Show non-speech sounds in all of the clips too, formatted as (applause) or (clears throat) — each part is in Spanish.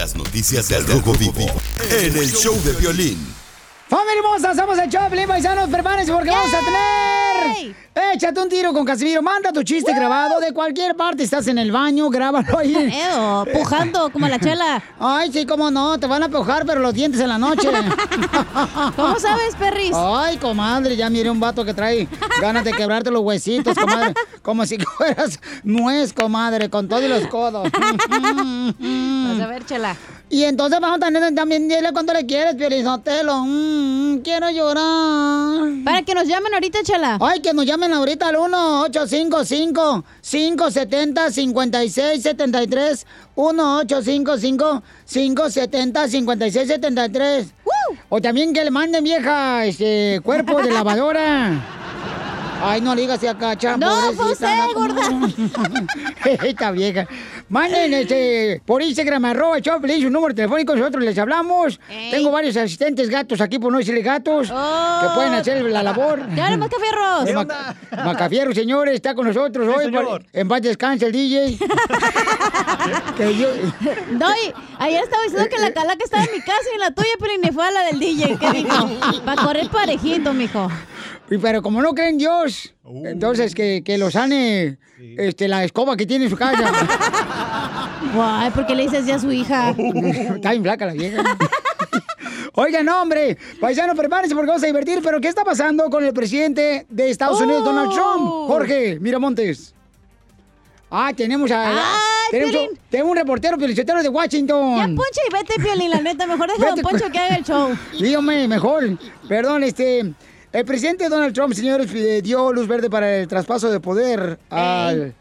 Las noticias del Rojo Vivo en el show de violín. ¡Familia hermosa! Somos el Choplin, paisanos. Prepárense porque vamos a tener. Échate un tiro con Casimiro. Manda tu chiste grabado de cualquier parte. Estás en el baño, grábalo ahí. (laughs) Eo, pujando como la chela. Ay, sí, cómo no. Te van a pujar, pero los dientes en la noche. (laughs) ¿Cómo sabes, perris? Ay, comadre, ya miré un vato que trae ganas de quebrarte los huesitos, comadre. Como si (laughs) fueras nuez, comadre, con todos los codos. Vas a ver, chela. Y entonces vamos a tener también, dile cuánto le quieres, Pielizotelo. Mm, quiero llorar. Para que nos llamen ahorita, chela. Ay, que nos llamen ahorita al 1-855-570-5673. 1-855-570-5673. O también que le manden, vieja, este cuerpo de lavadora. (laughs) Ay, no le digas acá, chamo. No, fue usted, gorda. (laughs) Esta vieja. Manden este, por Instagram, arroba Choplin, su número telefónico, nosotros les hablamos. Tengo varios asistentes gatos aquí, por no decirle gatos, que pueden hacer la labor. (laughs) ¡Ya, Macafierros! El Maca- Macafierro, señores, está con nosotros Sí, hoy. señor. En paz descanse el DJ. (laughs) que yo... No, y ayer estaba diciendo que la calaca estaba en mi casa y en la tuya, pero ni fue a la del DJ. ¿Qué dijo? Para correr parejito, mijo. Y Pero como no creen en Dios, entonces que, que lo sane este, la escoba que tiene en su casa. (laughs) Guay, ¿por qué le dices ya a su hija? Está bien flaca la vieja. (laughs) Oigan, hombre, paisano, prepárense porque vamos a divertir. Pero, ¿qué está pasando con el presidente de Estados Unidos, Donald Trump? Jorge Miramontes. Ah, tenemos a... Ay, tenemos, un reportero periodista de Washington. Ya, Poncho, y vete, Piolín, la neta. Mejor deja a Don Poncho cu- que haga el show. Dígame, mejor. Perdón, este... El presidente Donald Trump, señores, eh, dio luz verde para el traspaso de poder al...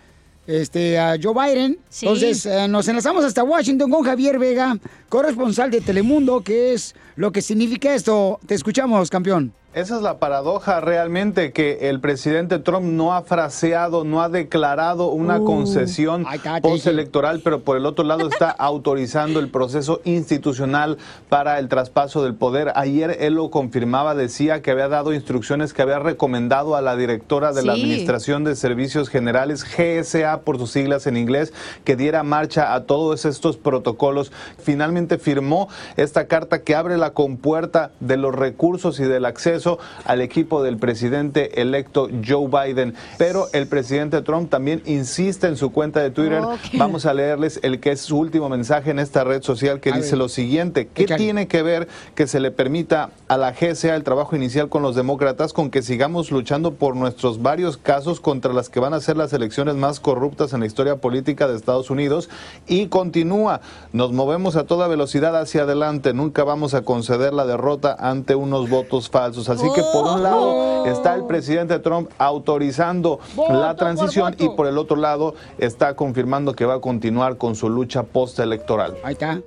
Este, a Joe Biden. Sí. Entonces, eh, nos enlazamos hasta Washington con Javier Vega, corresponsal de Telemundo, que es lo que significa esto. Te escuchamos, campeón. Esa es la paradoja realmente que el presidente Trump no ha fraseado, no ha declarado una Uh, concesión postelectoral, pero por el otro lado está (laughs) autorizando el proceso institucional para el traspaso del poder. Ayer él lo confirmaba, decía que había dado instrucciones, que había recomendado a la directora de la. Administración de Servicios Generales, GSA por sus siglas en inglés, que diera marcha a todos estos protocolos. Finalmente firmó esta carta que abre la compuerta de los recursos y del acceso al equipo del presidente electo Joe Biden. Pero el presidente Trump también insiste en su cuenta de Twitter. Vamos a leerles el que es su último mensaje en esta red social que A dice ver. lo siguiente. ¿Qué tiene que ver que se le permita a la GSA el trabajo inicial con los demócratas con que sigamos luchando por nuestros varios casos contra las que van a ser las elecciones más corruptas en la historia política de Estados Unidos? Y continúa, nos movemos a toda velocidad hacia adelante, nunca vamos a conceder la derrota ante unos votos falsos. Así que por un lado está el presidente Trump autorizando Voto la por transición y por el otro lado está confirmando que va a continuar con su lucha postelectoral. Ahí está.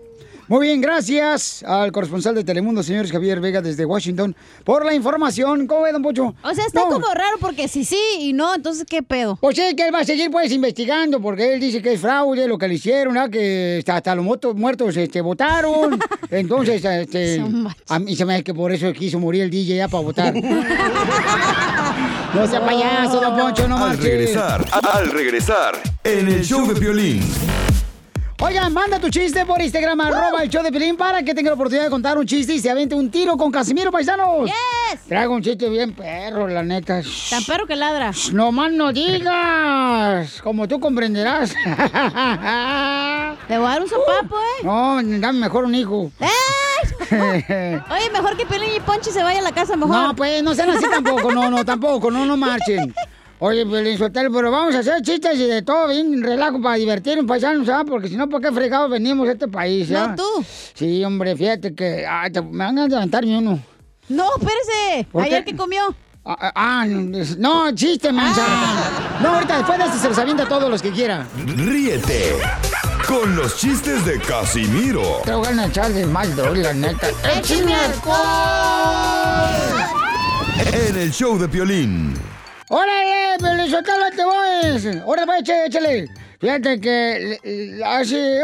Muy bien, gracias al corresponsal de Telemundo, señores Javier Vega, desde Washington, por la información. ¿Cómo ve, don Pocho? O sea, está No. como raro porque sí, sí y no, entonces, ¿qué pedo? Pues sí, que él va a seguir pues investigando porque él dice que es fraude lo que le hicieron, ¿verdad? que hasta, hasta los motos muertos este, votaron. (laughs) Entonces, este, a mí se me hace que por eso quiso morir el DJ ya para votar. no sea payaso, don Poncho, no Al marches. regresar, al regresar, en el show de violín. Oigan, manda tu chiste por Instagram, arroba el show de Pelín, para que tenga la oportunidad de contar un chiste y se avente un tiro con Casimiro, paisanos. ¡Yes! Traigo un chiste bien perro, la neta. Tan perro que ladra. No más no digas, como tú comprenderás. (laughs) Te voy a dar un sopapo, ¿eh? No, dame mejor un hijo. ¡Ay! (laughs) Oye, mejor que Piolín y Ponchi se vaya a la casa mejor. No, pues no sean así tampoco, no, no, tampoco, no, no marchen. Oye, Pelín Sotelo, pero vamos a hacer chistes y de todo, bien relajo para divertirnos, paisanos, ¿sabes? Porque si no, ¿por qué fregados venimos a este país, No, ya? tú. Sí, hombre, fíjate que ay, te- me van a levantarme uno. No, espérese. ¿Por Ayer qué? que comió. Ah, ah, ah, no, chiste, mancha. No, ahorita después de este se los avienta a todos los que quiera. Ríete con los chistes de Casimiro Te voy a echar de mal, la neta. ¡Échame en el show de violín. ¡Órale, Pelizotelo, te voy! ¡Órale, pues, échale, échale! Fíjate que le- le hace...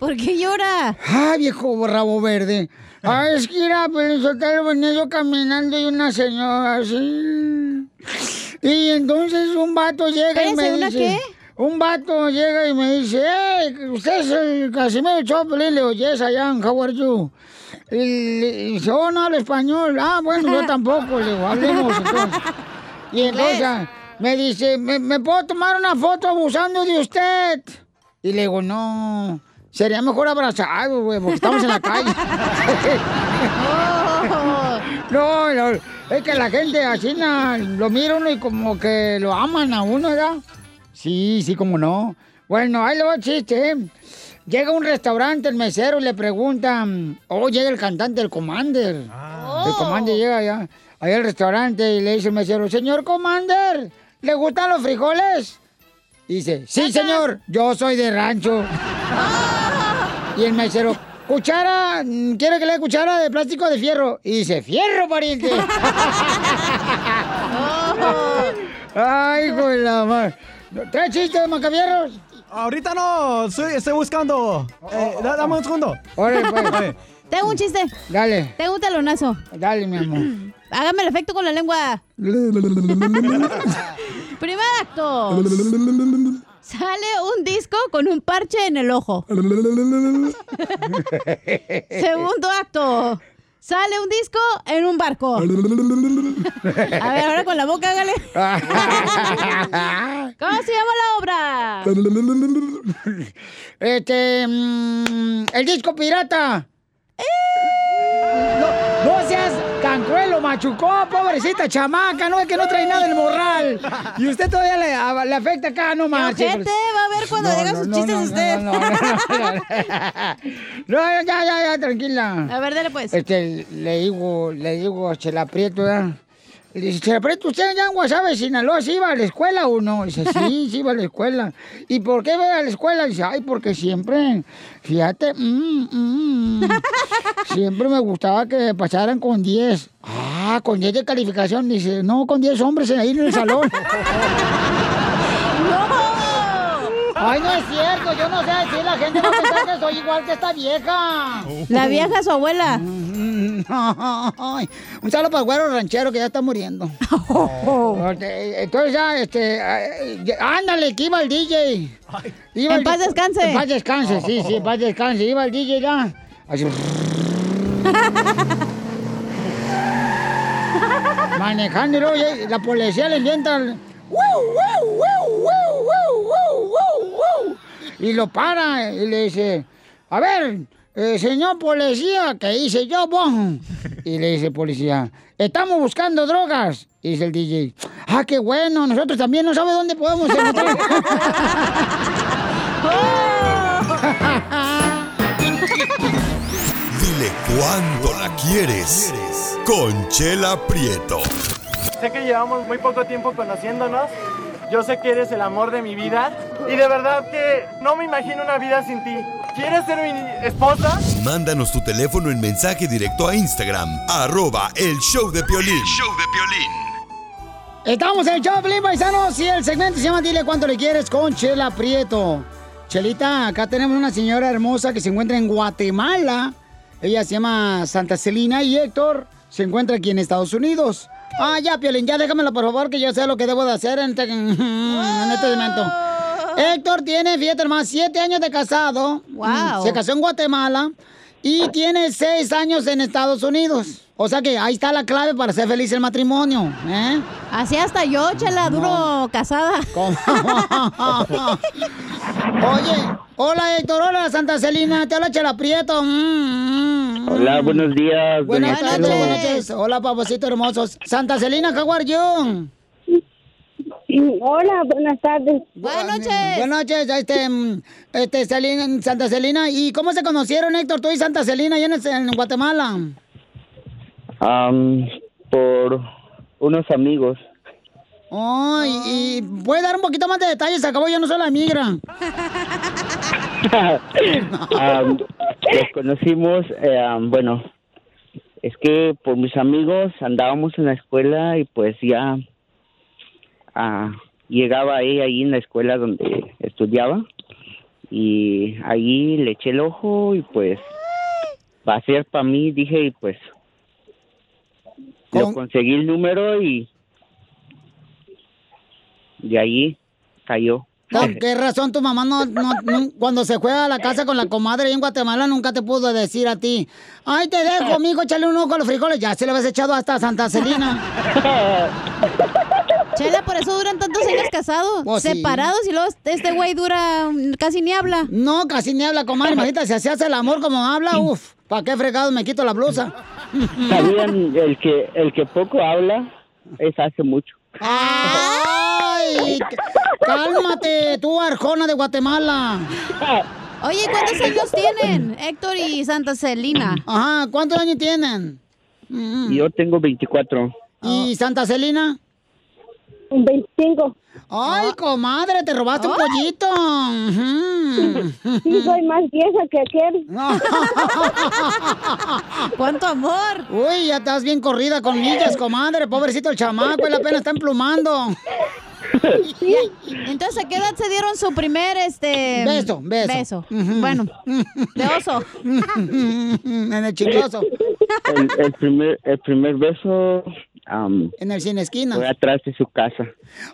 ¿Por qué llora? ¡Ay, viejo rabo verde! ¡Ay, es que era Pelizotelo, venía yo caminando y una señora así... Y entonces un vato llega y me ¿una dice... qué? un vato llega y me dice, hey, ¿usted es el Casimiro Choplin? Le digo, yes, I am, how are you? Y dice, oh, no hablo español. Ah, bueno, yo (laughs) tampoco, le digo, hablemos entonces. (laughs) Y entonces me dice, ¿me, me puedo tomar una foto abusando de usted? Y le digo, no, sería mejor abrazado, güey, porque estamos en la calle. (laughs) No, no, es que la gente así na, lo mira uno y como que lo aman a uno, ¿verdad? Sí, sí, como no. Bueno, ahí lo va el chiste, ¿eh? Llega a un restaurante el mesero y le preguntan, oh, llega el cantante, el Commander. El Commander llega allá, allá al restaurante y le dice el mesero, señor Commander, ¿le gustan los frijoles? Y dice, sí, señor, yo soy de rancho. Y el mesero, cuchara, ¿quiere que le dé cuchara de plástico o de fierro? Y dice, fierro, pariente. (laughs) Ay, hijo de la madre. ¿Trae chistes, macabierros? Ahorita no, estoy, estoy buscando. Eh, da- dame un segundo. Órale, (laughs) pues. Oye, Tengo un chiste. Dale, Tengo un talonazo. dale, mi amor. (clears throat) Hágame el efecto con la lengua. (laughs) Primer acto. Sale un disco con un parche en el ojo. (laughs) Segundo acto. Sale un disco en un barco. (laughs) A ver, ahora con la boca, hágale. (laughs) ¿Cómo se llama la obra? Este. mm, el disco pirata. No, no seas tan cruel, lo machucó, pobrecita chamaca, no es que no trae nada el morral. Y usted todavía le, afecta acá, no ¡Qué manches. ojete! Va a ver cuando No, diga no, sus no, chistes usted. No, ya, ya, ya, tranquila. A ver, dale pues. Este, le digo, le digo a Chela Prieto, ¿verdad? Le dice, Chela Prieto, ¿usted en Guasave, Sinaloa, sí iba a la escuela o no? Dice, sí, (laughs) sí iba a la escuela. ¿Y por qué va a la escuela? Dice, ay, porque siempre, fíjate, mm, mm, (laughs) siempre me gustaba que pasaran con 10. Ah, con 10 de calificación. Dice, no, con 10 hombres ahí en el salón. (laughs) Ay, no es cierto, yo no sé decir, la gente va a pensar que soy igual que esta vieja. La vieja, su abuela. Ay, (laughs) un saludo para el güero ranchero que ya está muriendo. (laughs) Entonces ya, este, eh, ándale, que iba el DJ. Iba En el- paz descanse. En paz descanse, sí, sí, en paz descanse. Iba el DJ ya. Así. (laughs) Manejando y luego ya- la policía le inventa. Y lo para y le dice, a ver, eh, señor policía, ¿qué hice yo, vos? Y le dice el policía, estamos buscando drogas. Y dice el DJ, ah, qué bueno, nosotros también no sabe dónde podemos encontrar. (laughs) (laughs) Dile cuándo la quieres. Conchela Prieto. Sé que llevamos muy poco tiempo conociéndonos. Yo sé que eres el amor de mi vida. Y de verdad que no me imagino una vida sin ti. ¿Quieres ser mi esposa? Mándanos tu teléfono en mensaje directo a Instagram. Arroba el show de Piolín. show de Estamos en el Choplin, paisanos, y el segmento se llama Dile cuánto le quieres con Chela Prieto. Chelita, acá tenemos una señora hermosa que se encuentra en Guatemala. Ella se llama Santa Celina y Héctor se encuentra aquí en Estados Unidos. Ah, ya, Piolín, ya déjamelo, por favor, que yo sé lo que debo de hacer en este, en este momento. Héctor tiene, fíjate más, siete años de casado. Wow. Se casó en Guatemala y tiene seis años en Estados Unidos. O sea que ahí está la clave para ser feliz el matrimonio, ¿eh? Así hasta yo, chela, duro casada. ¿Cómo? (laughs) Oye, hola Héctor, hola Santa Celina, te habla Chela Prieto. Mm, mm, mm. Hola, buenos días. Buenas doña noches, buenas noches. Hola, papacito hermosos. Santa Celina, how are you? Hola, buenas tardes. Buenas noches. Buenas noches, este, mm, este, Celina, Santa Celina. ¿Y cómo se conocieron, Héctor, tú y Santa Celina, allá en, en Guatemala? Am, por unos amigos. Ay, y puede dar un poquito más de detalles, acabó yo no soy la migra. (laughs) Am, los conocimos, eh, bueno, es que por mis amigos andábamos en la escuela y pues ya ah, llegaba ella ahí en la escuela donde estudiaba y ahí le eché el ojo y pues va a ser para mí, dije y pues lo Con- conseguí el número y de ahí cayó. ¿Con (laughs) qué razón tu mamá no, no, no- cuando se juega a la casa con la comadre en Guatemala nunca te pudo decir a ti, ay te dejo, mijo, échale un ojo a los frijoles, ya se lo habías echado hasta Santa Celina. (laughs) Chela, por eso duran tantos años (laughs) casados, Pues sí. separados y luego este güey dura mm, casi ni habla. No, casi ni habla, comadre, imagínate, si se hace el amor como habla, uf, ¿para qué fregado me quito la blusa? (laughs) ¿Sabían el que, el que poco habla es hace mucho? ¡Ay! Cálmate, tú, Arjona de Guatemala. Oye, ¿cuántos años tienen Héctor y Santa Celina? Ajá, ¿cuántos años tienen? Yo tengo 24. ¿Y Santa Celina? 25. Ay, comadre, te robaste un pollito. Sí, soy más vieja que aquel. (laughs) ¡Cuánto amor! Uy, ya estás bien corrida con millas, comadre. Pobrecito el chamaco, él apenas está emplumando. Entonces, ¿a qué edad se dieron su primer, este... Beso, beso. Bueno, de oso. (laughs) en el chicloso. El, el primer, el primer beso En el cine esquina. fue atrás de su casa.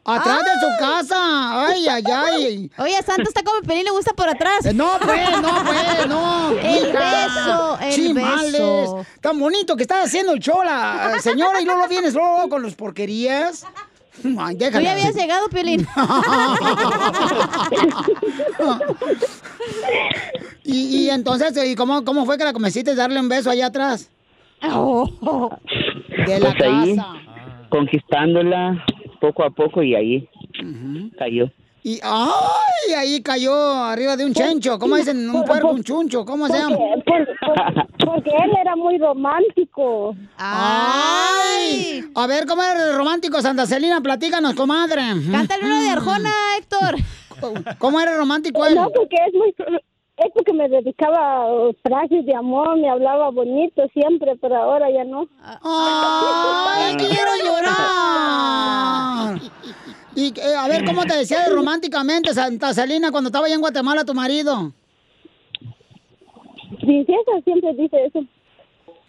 Atrás de su casa. Ay, ay, ay. Oye, Santa está como Pelín, le gusta por atrás. Eh, No, pues, no, pues, no. (laughs) El hija. beso, el Chimales. beso. Tan bonito que está haciendo el show la eh, señora y luego lo vienes luego con los porquerías. Ay, Tú ya habías llegado, Pelín. (laughs) y, y entonces, ¿y cómo, cómo fue que la convenciste de darle un beso allá atrás? (laughs) De la Pues ahí, casa. conquistándola poco a poco y ahí cayó. Y ¡ay! Ahí cayó arriba de un chencho. ¿Cómo dicen? Un puerco, un chuncho. ¿Cómo se llama? Porque, por- porque él era muy romántico. ¡Ay! A ver, ¿cómo era el romántico, Santa Celina? Platícanos, comadre. Cántale uno de Arjona, Héctor. (laughs) ¿Cómo era romántico él? No, porque es muy... Es porque me dedicaba frases de amor, me hablaba bonito siempre, pero ahora ya no. ¡Ay, quiero llorar! (laughs) Y eh, a ver, ¿cómo te decía de románticamente, Santa Celina, cuando estaba allá en Guatemala tu marido? Princesa siempre dice eso.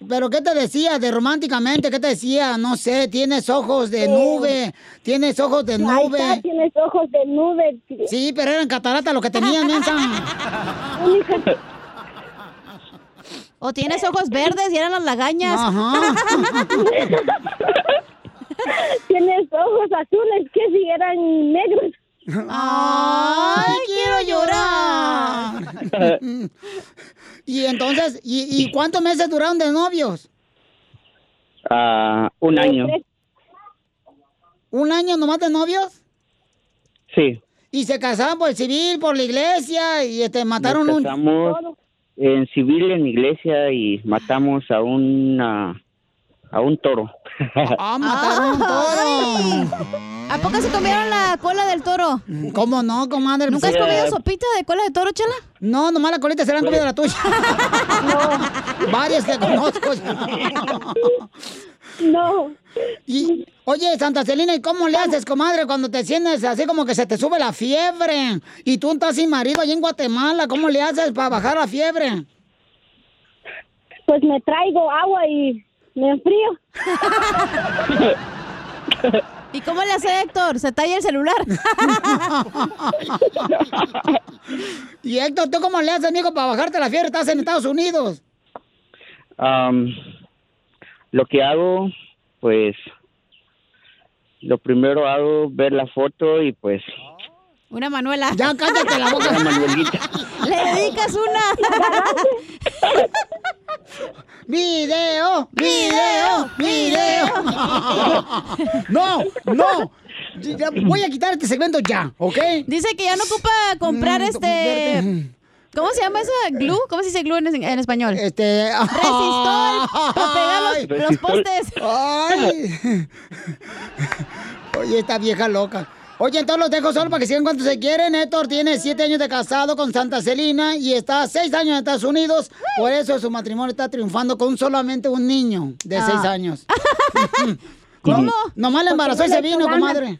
¿Pero qué te decía de románticamente? ¿Qué te decía? No sé, tienes ojos de nube, tienes ojos de Ahí nube. está, tienes ojos de nube. Sí, pero eran cataratas lo que tenían, mensa. O tienes ojos verdes y eran las lagañas. (laughs) Tienes ojos azules que si eran negros. ¡Ay, quiero llorar! (laughs) y entonces, ¿y, y cuántos meses duraron de novios? Ah, un año. ¿Un año nomás de novios? Sí. Y se casaron por el civil, por la iglesia, y este, mataron Nos un... casamos en civil en iglesia y matamos a una a un toro. ¡Ah, mataron un (laughs) toro! ¿A poco se comieron la cola del toro? ¿Cómo no, comadre? ¿Nunca has comido sopita de cola de toro, chela? No, nomás la colita se la han comido la tuya. (laughs) Varias que conozco. No. Y, oye, Santa Celina, ¿y cómo le haces, comadre, cuando te sientes así como que se te sube la fiebre? Y tú estás sin marido allá en Guatemala, ¿cómo le haces para bajar la fiebre? Pues me traigo agua y me enfrío. (laughs) ¿Y cómo le hace Héctor? Se talla el celular. (laughs) y Héctor, ¿tú cómo le haces, amigo, para bajarte la fiebre? Estás en Estados Unidos. Am, lo que hago, pues, lo primero hago ver la foto y pues Una Manuela. Ya cállate la boca. una Manuelita. (laughs) Le dedicas una. (laughs) ¡Video! ¡Video! ¡Video! ¡No! ¡No! Ya, (laughs) Voy a quitar este segmento ya, ¿ok? Dice que ya no ocupa comprar Mm, este. ¿Cómo se llama esa glue? ¿Cómo se dice glue en, en español? Este. Resistol para pegar los, los postes. ¡Ay! Oye, esta vieja loca. Oye, entonces los dejo solo para que sigan cuando se quieren. Héctor tiene siete años de casado con Santa Celina y está seis años en Estados Unidos. Por eso su matrimonio está triunfando con solamente un niño de seis Ah. años. (laughs) (laughs) ¿Cómo? Nomás la embarazó y se vino, comadre.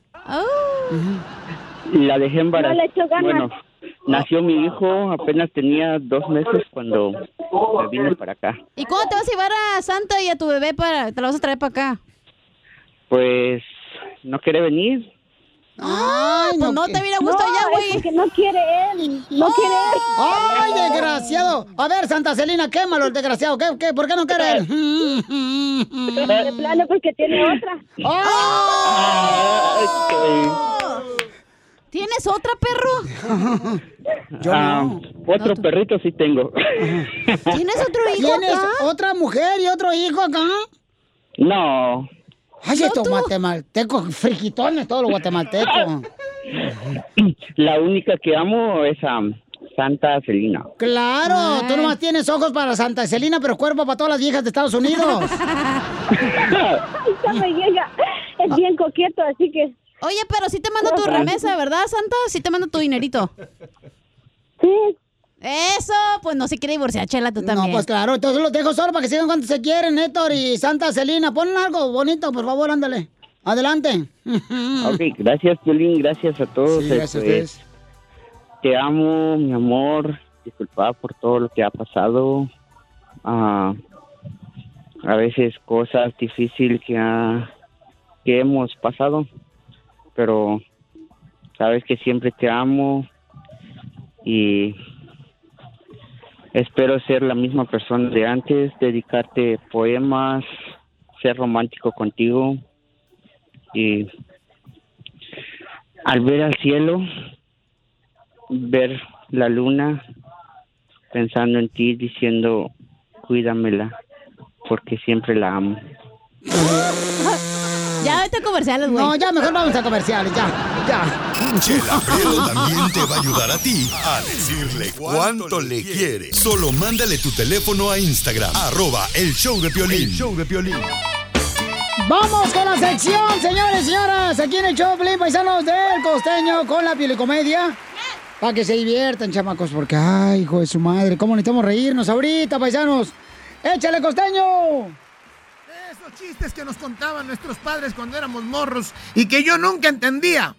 La dejé embarazada. No le echó ganas. Bueno, nació mi hijo, apenas tenía dos meses cuando me vine para acá. ¿Y cuándo te vas a llevar a Santa y a tu bebé para. Te la vas a traer para acá? Pues no quiere venir. Ay, pues no te hubiera gustado ya, güey. porque no quiere él. No quiere él. ¡Ay, desgraciado! A ver, Santa Celina, quémalo, el desgraciado. ¿Qué, qué? ¿Por qué no quiere él? De plano porque tiene otra. ¿Tienes otra, perro? Ah, otro perrito sí tengo. ¿Tienes otro hijo ¿Tienes acá? otra mujer y otro hijo acá? No. Ay, estos guatemaltecos, friquitones, todos los guatemaltecos. (clears throat) La única que amo es a Santa Celina. Claro, tú nomás tienes ojos para Santa Celina, pero cuerpo para todas las viejas de Estados Unidos. Esta me llega. Es bien coqueto, así que. Oye, pero sí te mando tu remesa, ¿verdad, Santa? Sí te mando tu dinerito. Sí. Eso, pues no se quiere divorciar, Chela, tú también. No, pues claro, entonces los dejo solo para que sigan cuando se quieren, Héctor y Santa Celina. Pon algo bonito, por favor, ándale. Adelante. (laughs) Ok, gracias, Piolín, gracias a todos. Sí, gracias a Este, ustedes. Te amo, mi amor. Disculpa por todo lo que ha pasado. Ah, a veces cosas difíciles que, ha- que hemos pasado. Pero sabes que siempre te amo y espero ser la misma persona de antes, dedicarte poemas, ser romántico contigo y al ver al cielo, ver la luna, pensando en ti, diciendo, cuídamela, porque siempre la amo. (laughs) Ya vete a comerciales, güey. No, ya mejor vamos a comerciales, ya, ya. Chela Prieto también te va a ayudar a ti a decirle cuánto le quiere. Solo mándale tu teléfono a Instagram, arroba el show de Piolín. El show de Piolín. Vamos con la sección, señores y señoras, aquí en el show, Pelín Paisanos del Costeño con la piolicomedia. Para que se diviertan, chamacos, porque, ay, hijo de su madre, cómo necesitamos reírnos ahorita, paisanos. ¡Échale, Costeño! Esos chistes que nos contaban nuestros padres cuando éramos morros y que yo nunca entendía.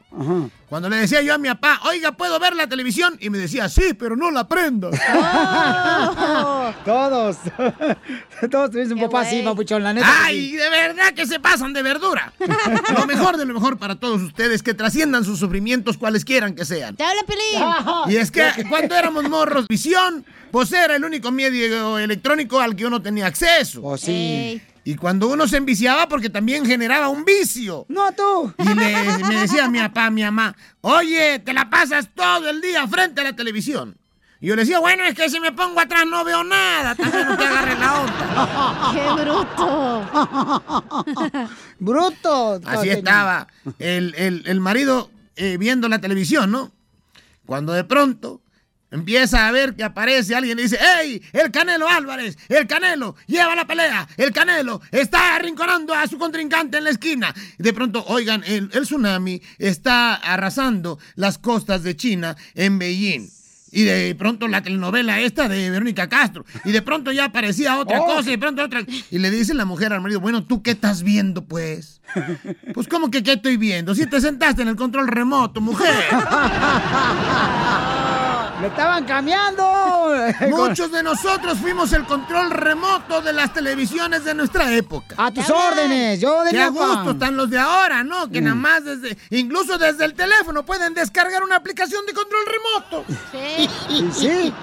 Cuando le decía yo a mi papá, oiga, ¿puedo ver la televisión? Y me decía, sí, pero no la prendo. (laughs) Todos. (laughs) Todos tuvimos un papá así, papuchón, la neta. ¡Ay, sí. de verdad que se pasan de verdura! (laughs) Lo mejor de lo mejor para todos ustedes, que trasciendan sus sufrimientos cuales quieran que sean. ¡Te habla, Pelín! Y es que cuando éramos morros, visión, pues era el único medio electrónico al que uno tenía acceso. Pues sí. Y cuando uno se enviciaba, porque también generaba un vicio. No, tú. Y le- me decía mi papá, mi mamá, oye, te la pasas todo el día frente a la televisión. Y yo le decía, bueno, es que si me pongo atrás no veo nada, también no te agarre la onda. (laughs) ¡Qué bruto! (laughs) Bruto. Así estaba el, el- el marido eh, viendo la televisión, ¿no? Cuando de pronto empieza a ver que aparece alguien y dice, ¡Ey! El Canelo Álvarez, el Canelo, lleva la pelea, el Canelo está arrinconando a su contrincante en la esquina. Y de pronto, oigan, el, el tsunami está arrasando las costas de China en Beijing. Y de pronto la telenovela esta de Verónica Castro. Y de pronto ya aparecía otra Oh. cosa y de pronto otra. Y le dice la mujer al marido, bueno, ¿tú qué estás viendo, pues? (laughs) Pues, ¿cómo que qué estoy viendo? Si te sentaste en el control remoto, mujer. (laughs) ¡Me estaban cambiando! (laughs) Muchos de nosotros fuimos el control remoto de las televisiones de nuestra época. A tus órdenes, yo de Qué a gusto están los de ahora, ¿no? Que nada más desde, incluso desde el teléfono pueden descargar una aplicación de control remoto. Y sí.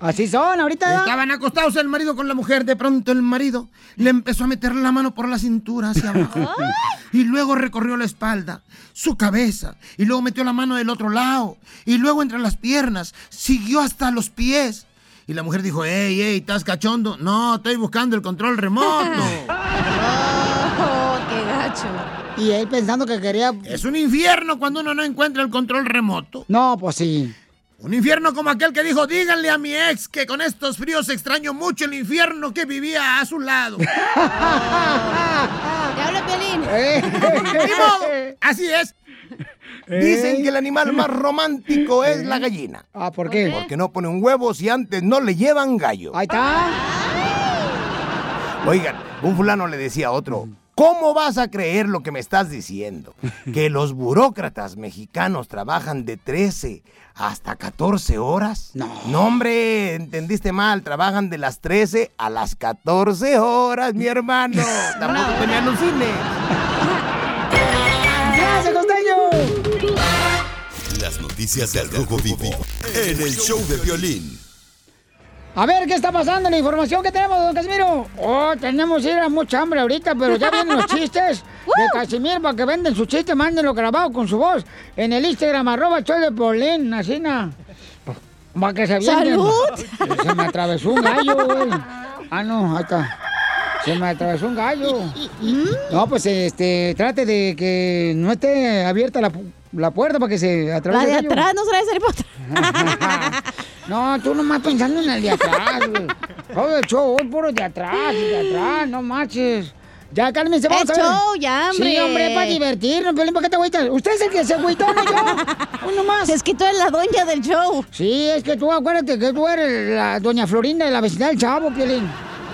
Así son, ahorita. Estaban acostados el marido con la mujer, de pronto el marido le empezó a meter la mano por la cintura hacia abajo. y luego recorrió la espalda, su cabeza, y luego metió la mano del otro lado, y luego entre las piernas, siguió hasta los pies. Y la mujer dijo, ey, ey, ¿estás cachondo? No, estoy buscando el control remoto. (laughs) ¡Oh, qué gacho! Y él pensando que quería. Es un infierno cuando uno no encuentra el control remoto. No, pues sí. Un infierno como aquel que dijo, díganle a mi ex que con estos fríos extraño mucho el infierno que vivía a su lado. (laughs) ¡Te habla, Pelín! Ni modo, así es. Dicen que el animal más romántico es la gallina. Ah, ¿por qué? Porque no pone un huevo si antes no le llevan gallo. Ahí está. Oigan, un fulano le decía a otro, ¿Cómo vas a creer lo que me estás diciendo? (laughs) ¿Que los burócratas mexicanos trabajan de 13 hasta 14 horas? No. No, hombre, entendiste mal. Trabajan de las 13 a las 14 horas, mi hermano. Estamos soñando cine. ¡Gracias, costeño! Las noticias del Rojo Vivo en el show de violín. A ver, ¿qué está pasando? La información que tenemos, don Casimiro. Oh, tenemos ir a mucha hambre ahorita, pero ya vienen los (laughs) chistes de Casimiro para que venden sus chistes, mándenlo grabado con su voz en el Instagram, arroba show de Polín, así na. Para que se avienten. ¡Salud! Se me atravesó un gallo, güey. Ah, no, está. Se me atravesó un gallo. No, pues este, trate de que no esté abierta la, la puerta para que se atraviese La de el atrás no se la de Harry Potter. (laughs) No, tú nomás pensando en el de atrás, güey. Todo el show, hoy puro de atrás, de atrás, no marches. Ya, cálmense, vamos El a ver. show, ya, hombre. Sí, hombre, para divertirnos, Pelín, ¿para qué te agüitas? Usted es el que se agüitó, no yo. Uno más. Es que tú eres la doña del show. Sí, es que tú acuérdate que tú eres la doña Florinda de la vecindad del Chavo, Piolín.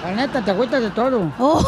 La neta, te agüitas de todo. Oh.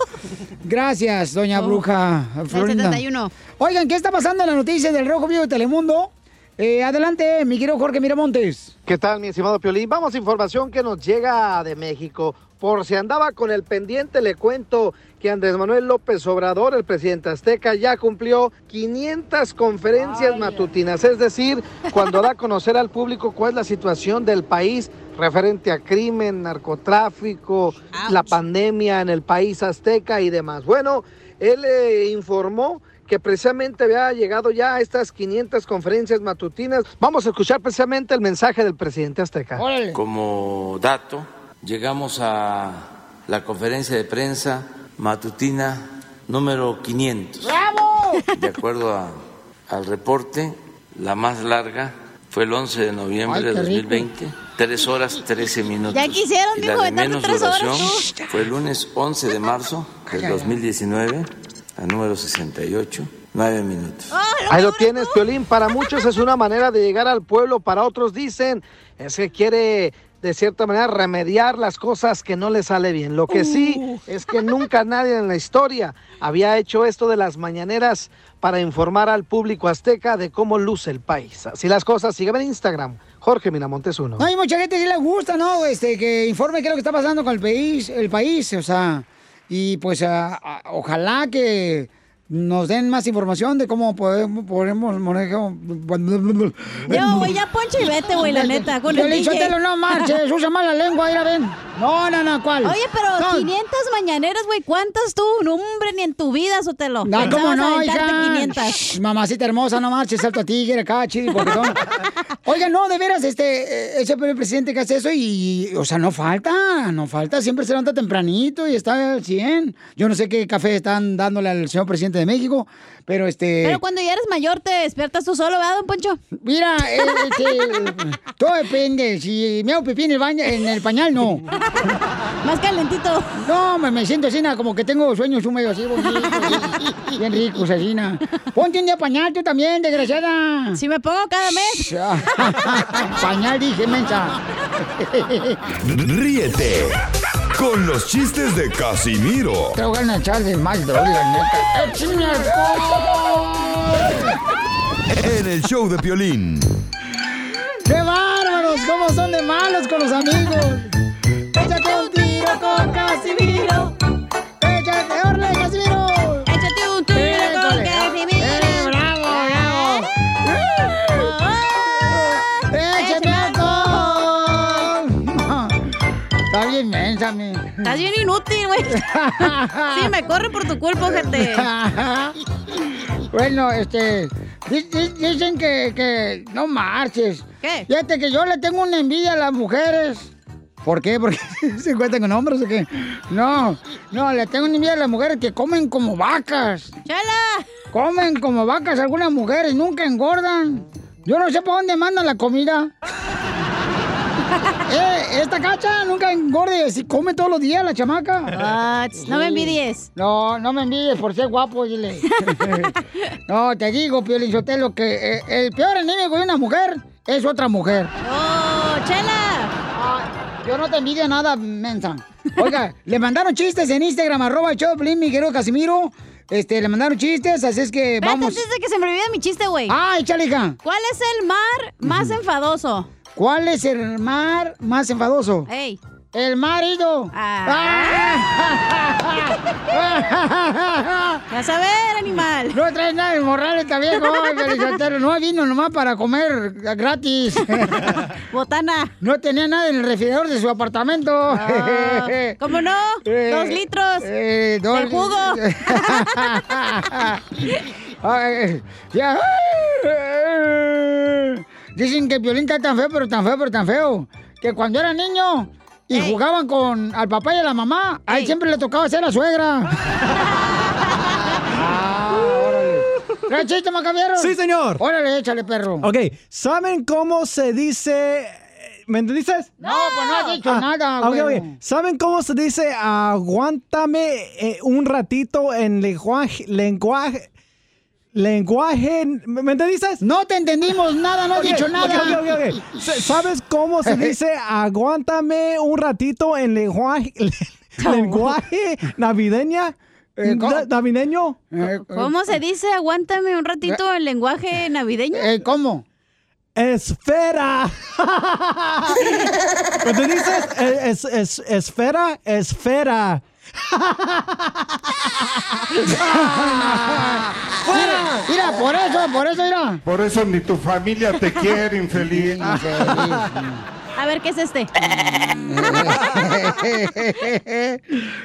(laughs) Gracias, doña Oh. bruja Florinda. 71. Oigan, ¿qué está pasando en la noticia del Rojo Vivo de Telemundo? Eh, adelante, mi querido Jorge Miramontes. ¿Qué tal, mi estimado Piolín? Vamos a información que nos llega de México. Por si andaba con el pendiente, le cuento que Andrés Manuel López Obrador, el presidente azteca, ya cumplió 500 conferencias matutinas. Es decir, cuando da a conocer al público cuál es la situación del país referente a crimen, narcotráfico, la pandemia en el país azteca y demás. Bueno, él eh, informó que precisamente había llegado ya a estas 500 conferencias matutinas. Vamos a escuchar precisamente el mensaje del presidente azteca. Como dato, llegamos a la conferencia de prensa matutina número 500. ¡Bravo! De acuerdo a- al reporte, la más larga fue el 11 de noviembre Ay, de qué rico. 2020, 3 horas 13 minutos. Ya quisieron, y la de menos tres horas, duración fue el lunes 11 de marzo del 2019, a número 68, 9 minutos. Ahí lo tienes, Piolín. Para muchos es una manera de llegar al pueblo, para otros dicen es que quiere de cierta manera remediar las cosas que no le sale bien. Lo que sí es que nunca nadie en la historia había hecho esto de las mañaneras para informar al público azteca de cómo luce el país. Así las cosas, sígueme en Instagram, Jorge Miramontes uno. No, hay mucha gente que le gusta, ¿no? Este, que informe qué es lo que está pasando con el país, el país, o sea, y pues a- a- ojalá que nos den más información de cómo podemos, podemos manejar. Yo, güey, ya poncho y vete, güey, la neta, con el. Sotelo, no marches, usa mal la lengua, mira, ven. No, no, no, ¿cuál? Oye, pero No. 500 mañaneras, güey, ¿cuántas tú? No, hombre, ni en tu vida, Sotelo. No, ¿cómo no, hija? 500. Shh, Mamacita hermosa, no marches, salto a tigre acá, chido y coquetón. Oiga, no, de veras, este, eh, ese el presidente que hace eso y, o sea, no falta, no falta, siempre se levanta tempranito y está al 100. Yo no sé qué café están dándole al señor presidente de México, pero este... Pero cuando ya eres mayor, te despiertas tú solo, ¿verdad, don Poncho? Mira, eh, este, todo depende. Si me hago pipí en el, baño, en el pañal, no. Más calentito. No, me, me siento así, como que tengo sueños húmedos así, bonitos, bien ricos, así. Ponte un día pañal tú también, desgraciada. Si me pongo cada mes. (laughs) pañal dije, mensa. Ríete con los chistes de Casimiro Te voy a echar de mal, droga, la neta. ¡Échame alcohol! en el show de Piolín. ¡Qué bárbaros! ¿Cómo son de malos con los amigos? Échate un tiro con Casimiro. Échate, orle, Casimiro. Échate un tiro con Casimiro. Eh, bravo, bravo. Échame alcohol. (laughs) Está bien mensa, Estás bien inútil, güey. (laughs) Sí, me corre por tu culpa, gente. (laughs) Bueno, este. di- di- Dicen que, que no marches. ¿Qué? Fíjate que yo le tengo una envidia a las mujeres. ¿Por qué? ¿Porque (laughs) se encuentran con hombres o qué? No, no, le tengo una envidia a las mujeres que comen como vacas. ¡Chala! Comen como vacas algunas mujeres, nunca engordan. Yo no sé por dónde mandan la comida. Eh, esta cacha nunca engorde, si come todos los días la chamaca. What? No me envidies. No, no me envidies por ser guapo, dile. (laughs) no, te digo, Piolín Sotelo, que eh, el peor enemigo de una mujer es otra mujer. ¡Oh, chela! Yo no te envidio nada, mensa. Oiga, le mandaron chistes en Instagram, arroba Piolín, mi querido Casimiro. Este, le mandaron chistes, así es que Espérate, vamos. antes de que se me olvide mi chiste, güey. ¡Ah, échale, hija! ¿Cuál es el mar más enfadoso? ¿Cuál es el mar más enfadoso? Ey. El marido. Vas a ver, animal. No traes nada de morral esta viejo, Felicitero. No vino nomás para comer gratis. (laughs) Botana. No tenía nada en el refrigerador de su apartamento. Ah, (laughs) ¿Cómo no? Eh, Dos litros eh, dos- de jugo. (laughs) Ay, ya. Dicen que Piolín está tan feo, pero tan feo, pero tan feo. Que cuando era niño y jugaban con al papá y a la mamá, a él siempre le tocaba ser la suegra. (laughs) ah, órale. ¿Trae chiste? Sí, señor. Órale, échale, perro. Ok, ¿saben cómo se dice... ¿Me entendiste? No, pues no has dicho nada, Ok, güey. ok. ¿Saben cómo se dice aguántame eh, un ratito en lenguaje... lenguaje lenguaje... ¿Me entendiste? No te entendimos nada, no has dicho nada. ok, ok, ok. Sa- ¿Sabes (laughs) cómo se dice aguántame un ratito en lenguaje... lenguaje navideña? Eh, ¿Navideño? ¿Cómo se dice? Aguántame un ratito en lenguaje navideño. Eh, ¿Cómo? Esfera. (laughs) ¿Me dices? Es, es- esfera, esfera. Mira, mira, por eso, por eso, mira. Por eso ni tu familia te quiere, infeliz. (laughs) A ver, ¿qué es este? (laughs)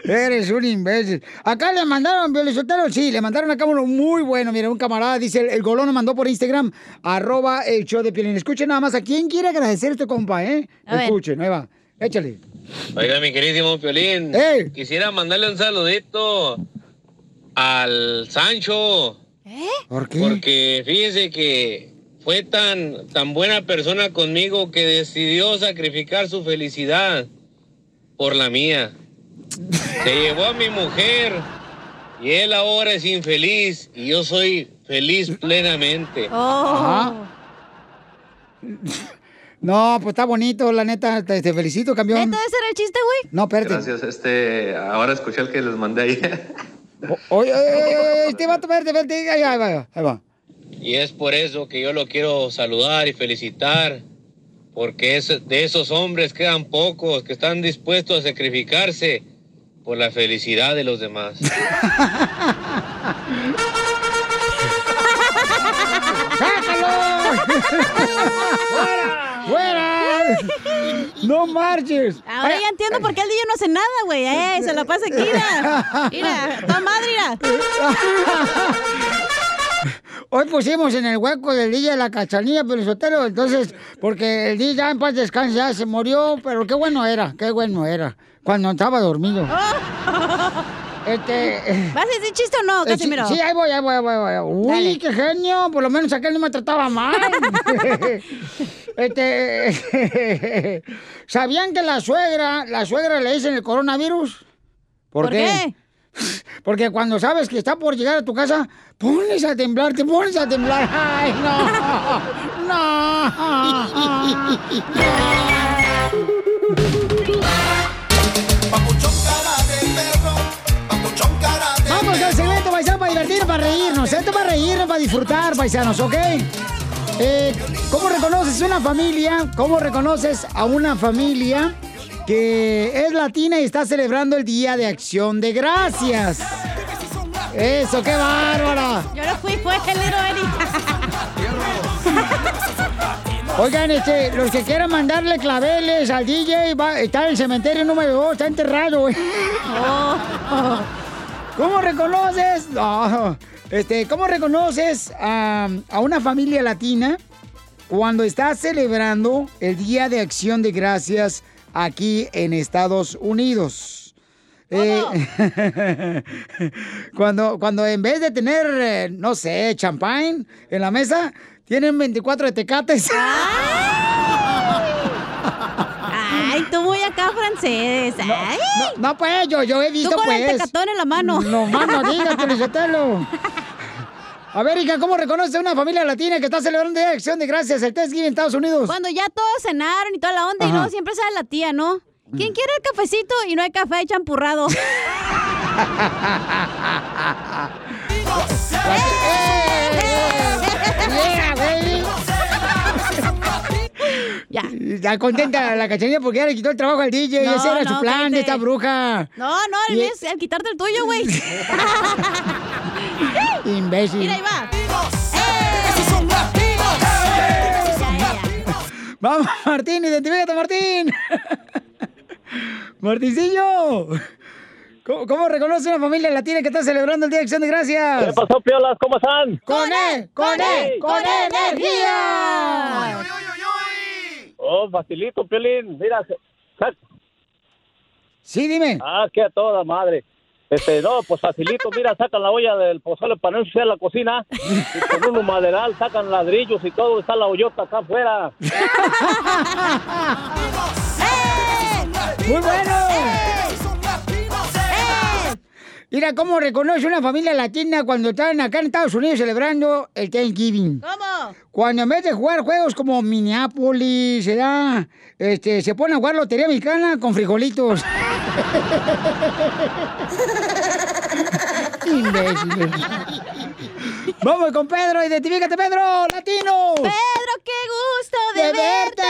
Eres un imbécil. Acá le mandaron, Violizotero, sí, le mandaron acá uno muy bueno. Mira, un camarada dice, el, el golón mandó por Instagram, arroba el show de Piolín. Escuchen nada más, ¿a quién quiere agradecer este compa, eh? A ver. Escuchen, ahí va, échale. Oiga, mi queridísimo Piolín, quisiera mandarle un saludito al Sancho. ¿Por qué? Porque fíjese que fue tan, tan buena persona conmigo que decidió sacrificar su felicidad por la mía. Se llevó a mi mujer y él ahora es infeliz y yo soy feliz plenamente. Ajá. No, pues está bonito, la neta, te, te felicito, campeón. ¿Neta ese era el chiste, güey? No, espérate. Gracias, este, ahora escuché el que les mandé ayer. Oye, oye, oye, oye, este vato, espérate, espérate, ahí va, ahí va, ahí va. Y es por eso que yo lo quiero saludar y felicitar, porque es, de esos hombres quedan pocos que están dispuestos a sacrificarse por la felicidad de los demás. (laughs) ¡Sácalo! (laughs) ¡Fuera! (laughs) ¡No marches! Ahora ya entiendo por qué el DJ no hace nada, güey. Eh, se la pasa aquí, mira. Mira, toda madre, mira. Hoy pusimos en el hueco del DJ la cachanilla, pero sotero, entonces, porque el DJ ya en paz descanse, ya se murió, pero qué bueno era, qué bueno era, cuando estaba dormido. Este. ¿Vas a decir chiste o no, Eh, sí, Casimiro? sí, ahí voy, ahí voy, ahí voy. ahí voy. Uy, Dale. qué genio. Por lo menos aquel no me trataba mal. (laughs) este. ¿Sabían que la suegra, la suegra le dicen el coronavirus? ¿Por qué? (laughs) Porque cuando sabes que está por llegar a tu casa, pones a temblar, te pones a temblar. Ay, no. Vamos (laughs) divertirnos, para reírnos. Esto es para reírnos, para disfrutar, paisanos, ¿ok? Eh, ¿Cómo reconoces una familia? ¿Cómo reconoces a una familia que es latina y está celebrando el Día de Acción de Gracias? Eso, qué bárbara. Yo no fui, fue el. (laughs) Oigan, este, los que quieran mandarle claveles al DJ, va, está en el cementerio número 2, está enterrado, güey. ¿Cómo reconoces? No, este, ¿cómo reconoces a, a una familia latina cuando está celebrando el Día de Acción de Gracias aquí en Estados Unidos? Eh, (laughs) cuando, cuando en vez de tener, eh, no sé, champán en la mesa, tienen 24 de tecates. Ay, tú muy francés. Ay. No, no, pues, yo, yo he visto, Tú con pues. el tecatón en la mano. No, mano, diga, Felicitelo. (laughs) A ver, hija, ¿cómo reconoce una familia latina que está celebrando de Acción de Gracias el Thanksgiving en Estados Unidos? Cuando ya todos cenaron y toda la onda, y no, siempre sale la tía, ¿no? ¿Quién quiere el cafecito? Y no hay café, champurrado. (laughs) Ya. Ya contenta (laughs) la cachanilla porque ya le quitó el trabajo al DJ. No, Ese era no, su plan de esta bruja. No, no, el Y- mío es el quitarte el tuyo, güey. (laughs) Imbécil. Mira, ahí va. Vamos, Martín, identifícate, Martín. Martincillo. ¿Cómo, cómo reconoce una familia latina que está celebrando el Día de Acción de Gracias? ¿Qué pasó, piolas? ¿Cómo están? ¡Con E! ¡Con E! ¡Con E energía! Oh, facilito, Piolín. Mira, sac- Sí, dime. Ah, que a toda madre. Este, no, pues facilito, mira, sacan la olla del pozole para no ensuciar la cocina y con un maderal sacan ladrillos y todo, está la hoyota acá afuera. (laughs) ¡Muy bueno! Mira cómo reconoce una familia latina cuando están acá en Estados Unidos celebrando el Thanksgiving. ¿Cómo? Cuando en vez de jugar juegos como Minneapolis, se da, este, se pone a jugar lotería mexicana con frijolitos. (laughs) Imbéciles. Vamos con Pedro, identifícate, Pedro, latino. Pedro, qué gusto de, De verte.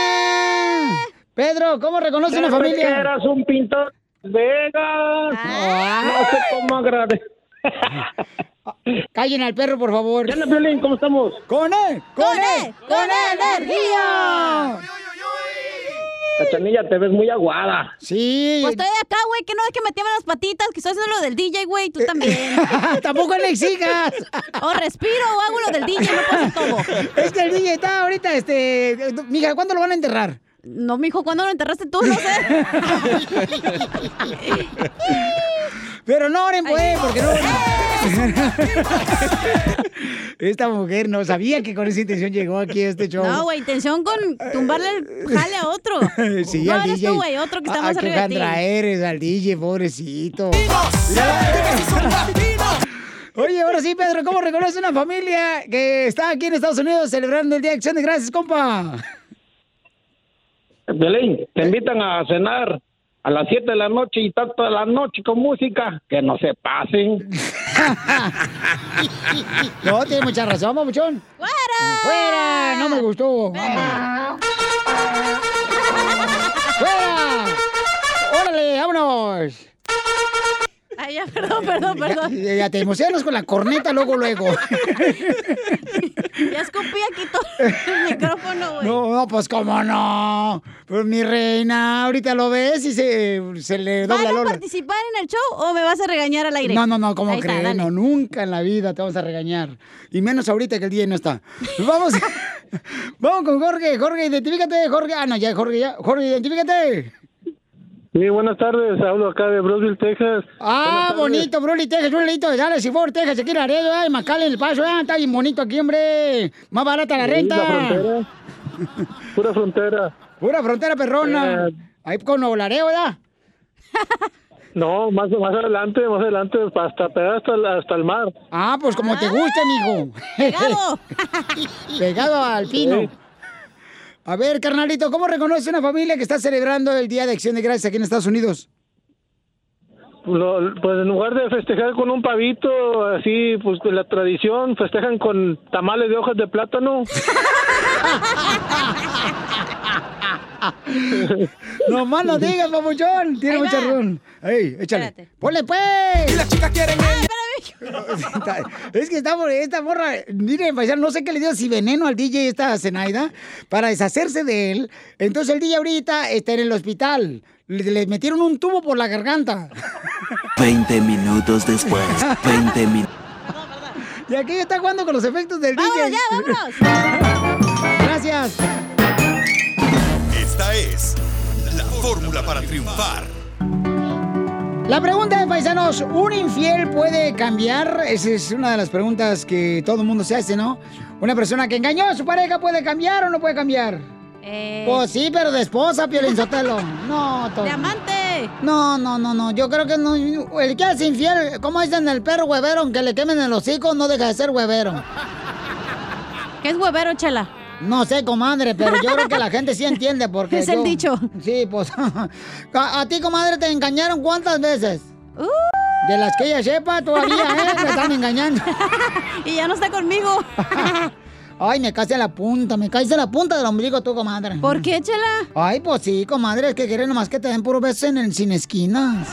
Pedro, ¿cómo reconoce una familia? que eras un pintor Vegas. No sé cómo agradecer. (laughs) Callen al perro, por favor. ¿Qué onda, Piolín? ¿Cómo estamos? ¡Con él! ¡Con él! ¡Con E energía! Cachanilla, te ves muy aguada. Sí. Pues estoy acá, güey, que no es que me tiemblan las patitas, que estoy haciendo lo del DJ, güey, tú también. (laughs) Tampoco le exijas. O respiro o hago lo del DJ, no hacer todo. Es que el DJ está ahorita, este... Mija, ¿cuándo lo van a enterrar? No, mijo, ¿cuándo lo enterraste tú? No sé. (laughs) Pero no oren, pues, porque no... (laughs) Esta mujer no sabía que con esa intención llegó aquí a este show. No, güey, intención con tumbarle el jale a otro. (laughs) Sí, no al eres DJ. tú, güey, otro que está más qué arriba de ti. Eres al DJ, pobrecito. Oye, ahora sí, Pedro, ¿cómo reconoce una familia que está aquí en Estados Unidos celebrando el Día de Acción de Gracias, compa? Piolín, te invitan a cenar a las 7 de la noche y está toda la noche con música. Que no se pasen. (laughs) No, tiene mucha razón, mamuchón. ¡Fuera! ¡Fuera! No me gustó. ¡Fuera! ¡Órale, vámonos! Ay, ya, perdón, perdón, perdón. Ya, ya te emocionas con la corneta luego, luego. Ya escupí aquí todo el micrófono, güey. No, no, pues cómo no. Pues mi reina, ahorita lo ves y se, se le dobla ¿Van a participar en el show o me vas a regañar al aire? No, no, no, ¿cómo crees? No, nunca en la vida te vamos a regañar. Y menos ahorita que el día no está. Vamos, (laughs) vamos con Jorge. Jorge, identifícate, Jorge. Ah, no, ya, Jorge, ya. Jorge, identifícate. Sí, buenas tardes. Hablo acá de Brosville, Texas. Ah, bonito, Bruli, Texas, Brulito de Dallas y Fort Texas, aquí en Laredo, ay, Macale en el paso, ah, está bien bonito aquí, hombre. Más barata la renta. la frontera. (laughs) Pura frontera. Pura frontera perrona. Eh. Ahí con Nuevo Laredo, ¿verdad? (laughs) No, más, más adelante, más adelante, hasta pegar hasta, el- hasta el mar. Ah, pues como te guste, mijo. Pegado. (laughs) Pegado al pino. Sí. A ver, carnalito, ¿cómo reconoce una familia que está celebrando el Día de Acción de Gracias aquí en Estados Unidos? Lo- pues en lugar de festejar con un pavito, así, pues con la tradición, festejan con tamales de hojas de plátano. (laughs) No más no digas, papuchón. Tiene mucha razón. Ey, échale. Espérate. ¡Ponle pues! Y las chicas quieren (laughs) Es que esta, esta morra, miren, no sé qué le dio si veneno al DJ esta Zenaida para deshacerse de él. Entonces el DJ ahorita está en el hospital. Le, le metieron un tubo por la garganta. (laughs) 20 minutos después. 20 minutos. (laughs) Y aquí está jugando con los efectos del ¡Vámonos DJ. ya, vámonos! Gracias. Esta es la fórmula para triunfar. La pregunta de paisanos, ¿un infiel puede cambiar? Esa es una de las preguntas que todo el mundo se hace, ¿no? ¿Una persona que engañó a su pareja puede cambiar o no puede cambiar? Eh, Pues sí, pero de esposa, Piolín (laughs) Sotelo. No, to- ¡De amante! No, no, no, no. Yo creo que no. El que es infiel, como dicen el perro huevero, aunque le quemen el hocico, no deja de ser huevero. ¿Qué es huevero, chela? No sé, comadre, pero yo creo que la gente sí entiende porque. Es el dicho. Sí, pues. (laughs) a, a ti, comadre, te engañaron cuántas veces? Uh. De las que ella sepa todavía, ¿eh? Me están engañando. (laughs) y ya no está conmigo. (laughs) Ay, me caes en la punta, me caes en la punta del ombligo tú, comadre. ¿Por qué, chela? Ay, pues sí, comadre, es que quieren nomás que te den puro beso en el sin esquinas.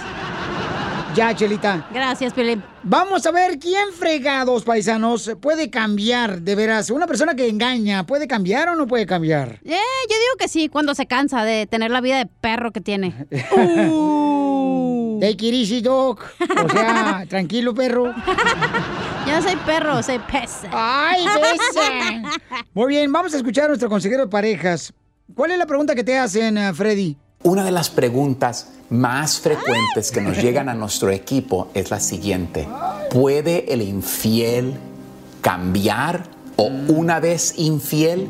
Ya, Chelita. Gracias, Piolín. Vamos a ver quién fregados, paisanos, puede cambiar, de veras. Una persona que engaña, ¿puede cambiar o no puede cambiar? Eh, yo digo que sí, cuando se cansa de tener la vida de perro que tiene. (laughs) Uh. Take it easy, dog. O sea, (laughs) tranquilo, perro. Yo no soy perro, soy pez. ¡Ay, besa! (laughs) Muy bien, vamos a escuchar a nuestro consejero de parejas. ¿Cuál es la pregunta que te hacen, eh, Freddy? Una de las preguntas más frecuentes que nos llegan a nuestro equipo es la siguiente. ¿Puede el infiel cambiar o una vez infiel,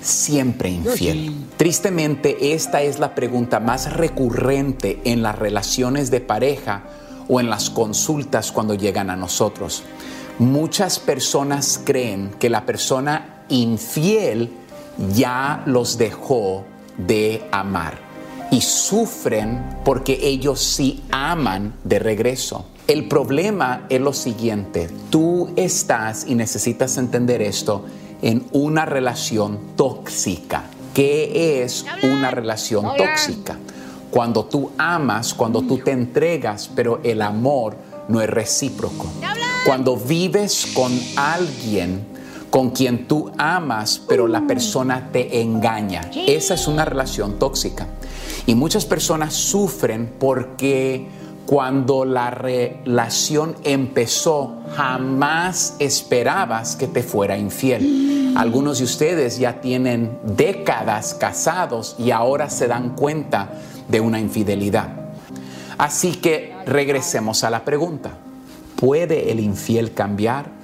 siempre infiel? Tristemente, esta es la pregunta más recurrente en las relaciones de pareja o en las consultas cuando llegan a nosotros. Muchas personas creen que la persona infiel ya los dejó de amar y sufren porque ellos sí aman de regreso. El problema es lo siguiente, tú estás, y necesitas entender esto, en una relación tóxica. ¿Qué es una relación tóxica? Cuando tú amas, cuando tú te entregas, pero el amor no es recíproco. Cuando vives con alguien con quien tú amas, pero la persona te engaña. Esa es una relación tóxica. Y muchas personas sufren porque cuando la relación empezó, jamás esperabas que te fuera infiel. Algunos de ustedes ya tienen décadas casados y ahora se dan cuenta de una infidelidad. Así que regresemos a la pregunta. ¿Puede el infiel cambiar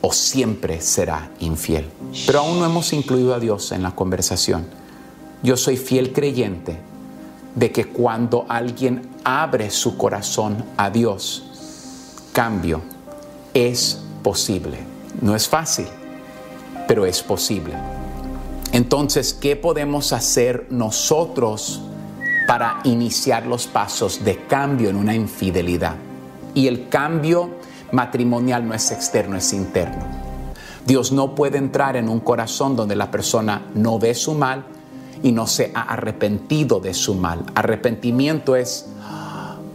o siempre será infiel? Pero aún no hemos incluido a Dios en la conversación. Yo soy fiel creyente de que cuando alguien abre su corazón a Dios, cambio es posible. No es fácil, pero es posible. Entonces, ¿qué podemos hacer nosotros para iniciar los pasos de cambio en una infidelidad? Y el cambio matrimonial no es externo, es interno. Dios no puede entrar en un corazón donde la persona no ve su mal, y no se ha arrepentido de su mal. Arrepentimiento es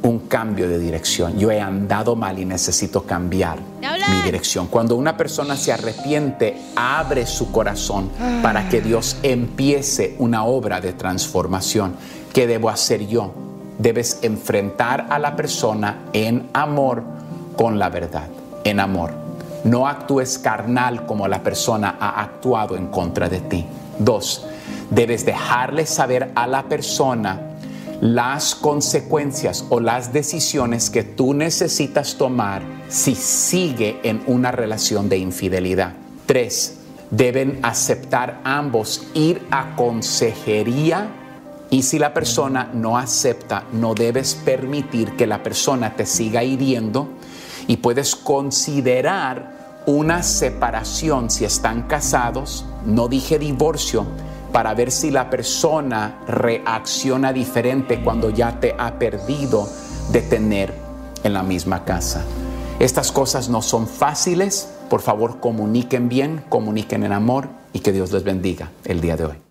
un cambio de dirección. Yo he andado mal y necesito cambiar mi dirección. Cuando una persona se arrepiente, abre su corazón para que Dios empiece una obra de transformación. ¿Qué debo hacer yo? Debes enfrentar a la persona en amor con la verdad, en amor. No actúes carnal como la persona ha actuado en contra de ti. Dos, debes dejarle saber a la persona las consecuencias o las decisiones que tú necesitas tomar si sigue en una relación de infidelidad. Tres, deben aceptar ambos ir a consejería y si la persona no acepta, no debes permitir que la persona te siga hiriendo y puedes considerar una separación si están casados, no dije divorcio, para ver si la persona reacciona diferente cuando ya te ha perdido de tener en la misma casa. Estas cosas no son fáciles. Por favor, comuniquen bien, comuniquen en amor y que Dios les bendiga el día de hoy.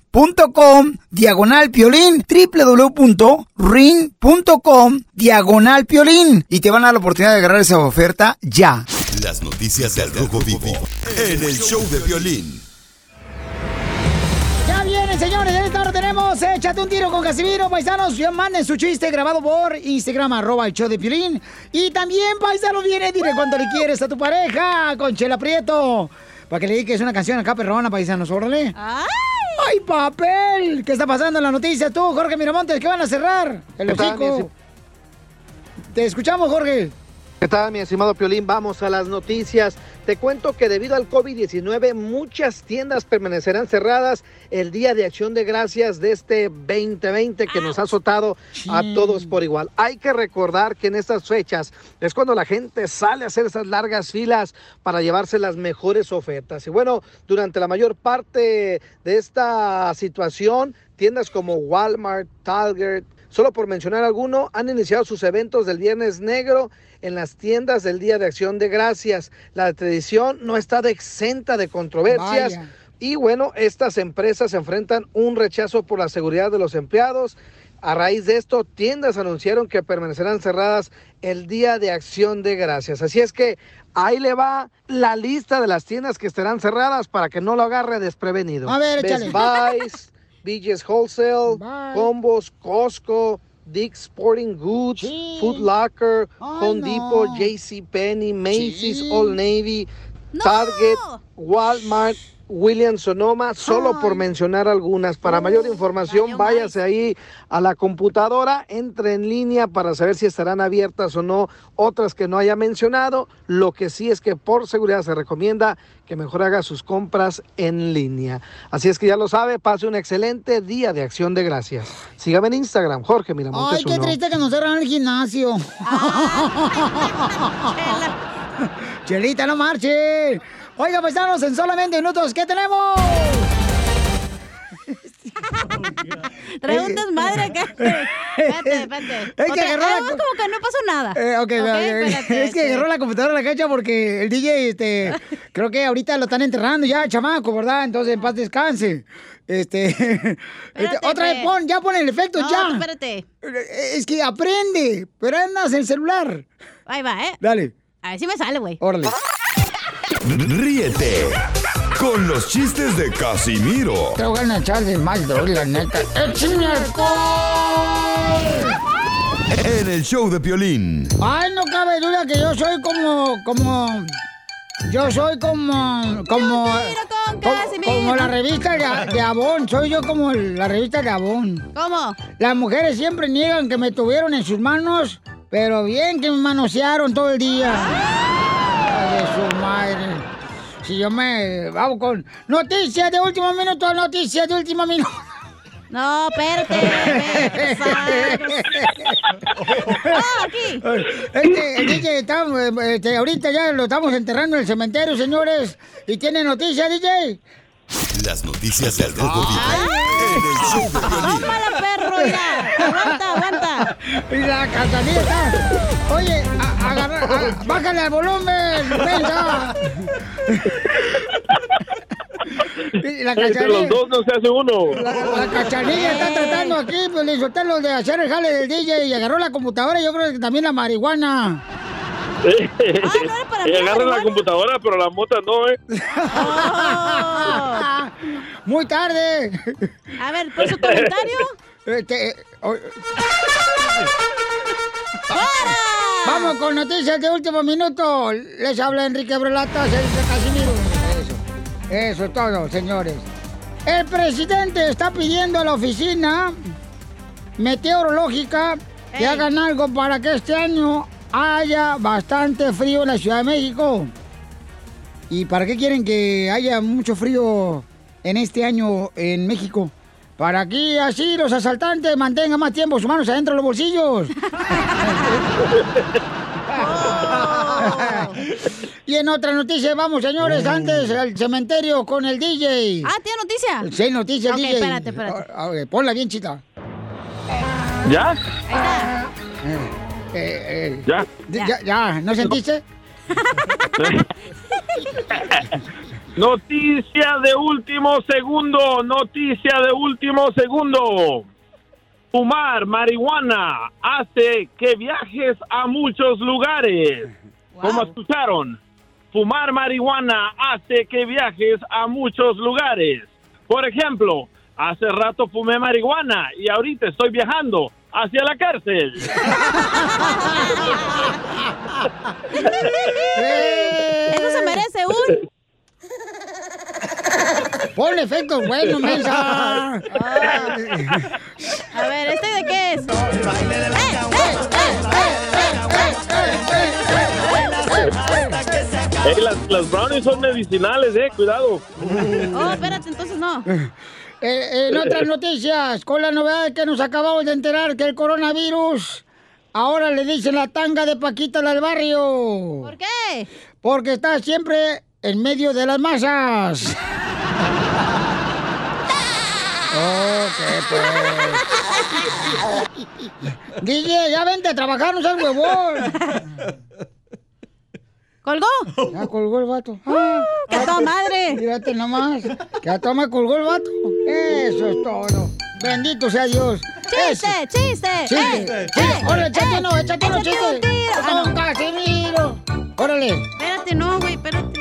.com diagonal piolín www.ring.com diagonal piolín y te van a dar la oportunidad de agarrar esa oferta ya. Las noticias del Rojo Vivo en el show de violín. Ya viene, señores, en esta hora tenemos Échate un tiro con Casimiro, paisanos. Ya manden su chiste grabado por Instagram, arroba el show de Piolín. Y también, paisanos, viene, dile cuánto le quieres a tu pareja con Chela Prieto. Para que le dediques una canción acá, perrona, paisanos, órale. ¡Ay! ¡Ay, papel! ¿Qué está pasando en la noticia tú, Jorge Miramontes? ¿Qué van a cerrar? El ¿Qué tal, hocico. Te escuchamos, Jorge. ¿Qué tal, mi estimado Piolín? Vamos a las noticias. Te cuento que debido al COVID-19 muchas tiendas permanecerán cerradas el Día de Acción de Gracias de este 2020 que nos ha azotado a todos por igual. Hay que recordar que en estas fechas es cuando la gente sale a hacer esas largas filas para llevarse las mejores ofertas. Y bueno, durante la mayor parte de esta situación, tiendas como Walmart, Target, Solo por mencionar alguno, han iniciado sus eventos del Viernes Negro en las tiendas del Día de Acción de Gracias. La tradición no está de exenta de controversias. Vaya. Y bueno, estas empresas enfrentan un rechazo por la seguridad de los empleados. A raíz de esto, tiendas anunciaron que permanecerán cerradas el Día de Acción de Gracias. Así es que ahí le va la lista de las tiendas que estarán cerradas para que no lo agarre desprevenido. A ver, Best échale. Buys, BJ's Wholesale, Combos, Costco, Dick's Sporting Goods, Foot Locker, Home no. Depot, JC Penney, Macy's, Old Navy, Target, Walmart, Williams Sonoma, solo por mencionar algunas. Para mayor información, váyase ahí a la computadora, entre en línea para saber si estarán abiertas o no otras que no haya mencionado. Lo que sí es que por seguridad se recomienda que mejor haga sus compras en línea. Así es que ya lo sabe, pase un excelente día de acción de gracias. Sígame en Instagram, Jorge Miramontes Ay, qué uno. triste que nos cerraron el gimnasio. (laughs) Chelita, no marche. Oiga, paisanos, en solamente minutos, ¿qué tenemos? (laughs) Trae un desmadre acá. (laughs) Espérate, espérate. Es que agarró la co- como que no pasó nada. Eh, ok, Ok, ok, espérate, es que este. agarró la computadora a la cacha porque el DJ, este, (laughs) creo que ahorita lo están enterrando ya, chamaco, ¿verdad? Entonces, en paz descanse. Este, este, otra vez pues. pon, ya pon el efecto, No, ya. espérate. Es que aprende, pero andas el celular. Ahí va, ¿eh? Dale. A ver si me sale, güey. Órale. Ríete con los chistes de Casimiro Te voy a echar de mal, la neta. ¡Échame alcohol! en el show de Piolín. Ay, no cabe duda que yo soy como, como, yo soy como, como, como, como la revista de, de Avon. Soy yo como la revista de Avon. ¿Cómo? Las mujeres siempre niegan que me tuvieron en sus manos, pero bien que me manosearon todo el día. De su madre. Si yo me... Vamos con noticias de último minuto, noticias de último minuto. No, espérate. (laughs) Ah, aquí. Este, el DJ está, este, ahorita ya lo estamos enterrando en el cementerio, señores. ¿Y tiene noticia, DJ? Las noticias del Rojo Vivo show de Piolín. Tómala, perro, ya. Aguanta, aguanta. Y la cachanilla está. Oye, a- agarra, a- bájale al volumen, venga. Y la Entre cachanilla. los dos no se hace uno. La, la cachanilla está tratando aquí, pues le soltaron los de hacer el jale del DJ y agarró la computadora y yo creo que también la marihuana. (laughs) y agarran la computadora, pero la mota no, ¿eh? Muy tarde. A ver, por su comentario. (laughs) Este, o- Vamos con noticias de último minuto. Les habla Enrique Brelata, Sergio Casimiro. Eso, eso es todo, señores. El presidente está pidiendo a la oficina meteorológica que hagan algo para que este año haya bastante frío en la Ciudad de México. ¿Y para qué quieren que haya mucho frío en este año en México? Para que así los asaltantes mantengan más tiempo sus manos adentro de los bolsillos. (laughs) y en otra noticia, vamos señores, antes al cementerio con el DJ. Ah, ¿tiene noticia? Sí, noticia, Ok, DJ. espérate, espérate. A- a ver, ponla bien, chita. ¿Ya? Eh, eh, ¿Ya? ya, ya, ¿no sentiste? (laughs) Noticia de último segundo, noticia de último segundo. Fumar marihuana hace que viajes a muchos lugares. ¿Cómo escucharon? Fumar marihuana hace que viajes a muchos lugares. Por ejemplo, Hace rato fumé marihuana y ahorita estoy viajando hacia la cárcel. Eso se merece un. Pon efectos buenos, mensa. A ver, ¿este de qué es? Ey, las, las brownies son medicinales, eh, cuidado. Oh, espérate, entonces no. Eh, en otras noticias, con la novedad de que nos acabamos de enterar que el coronavirus ahora le dicen la tanga de Paquita del barrio. ¿Por qué? Porque está siempre en medio de las masas. Ok, pues. (laughs) DJ, ya vente a trabajar, no seas huevón. ¿Colgó? Ya colgó el vato. Ah, ¡Que a toda madre! Fíjate nomás. Que a toda colgó el vato. Eso es todo. Bendito sea Dios. ¡Chiste, chiste! Chiste, ¡Eh, chiste. eh, Órale, eh, échate uno, échate uno, échate chiste. un tiro! Ah, no. Casimiro. Órale. Espérate, no, güey, espérate.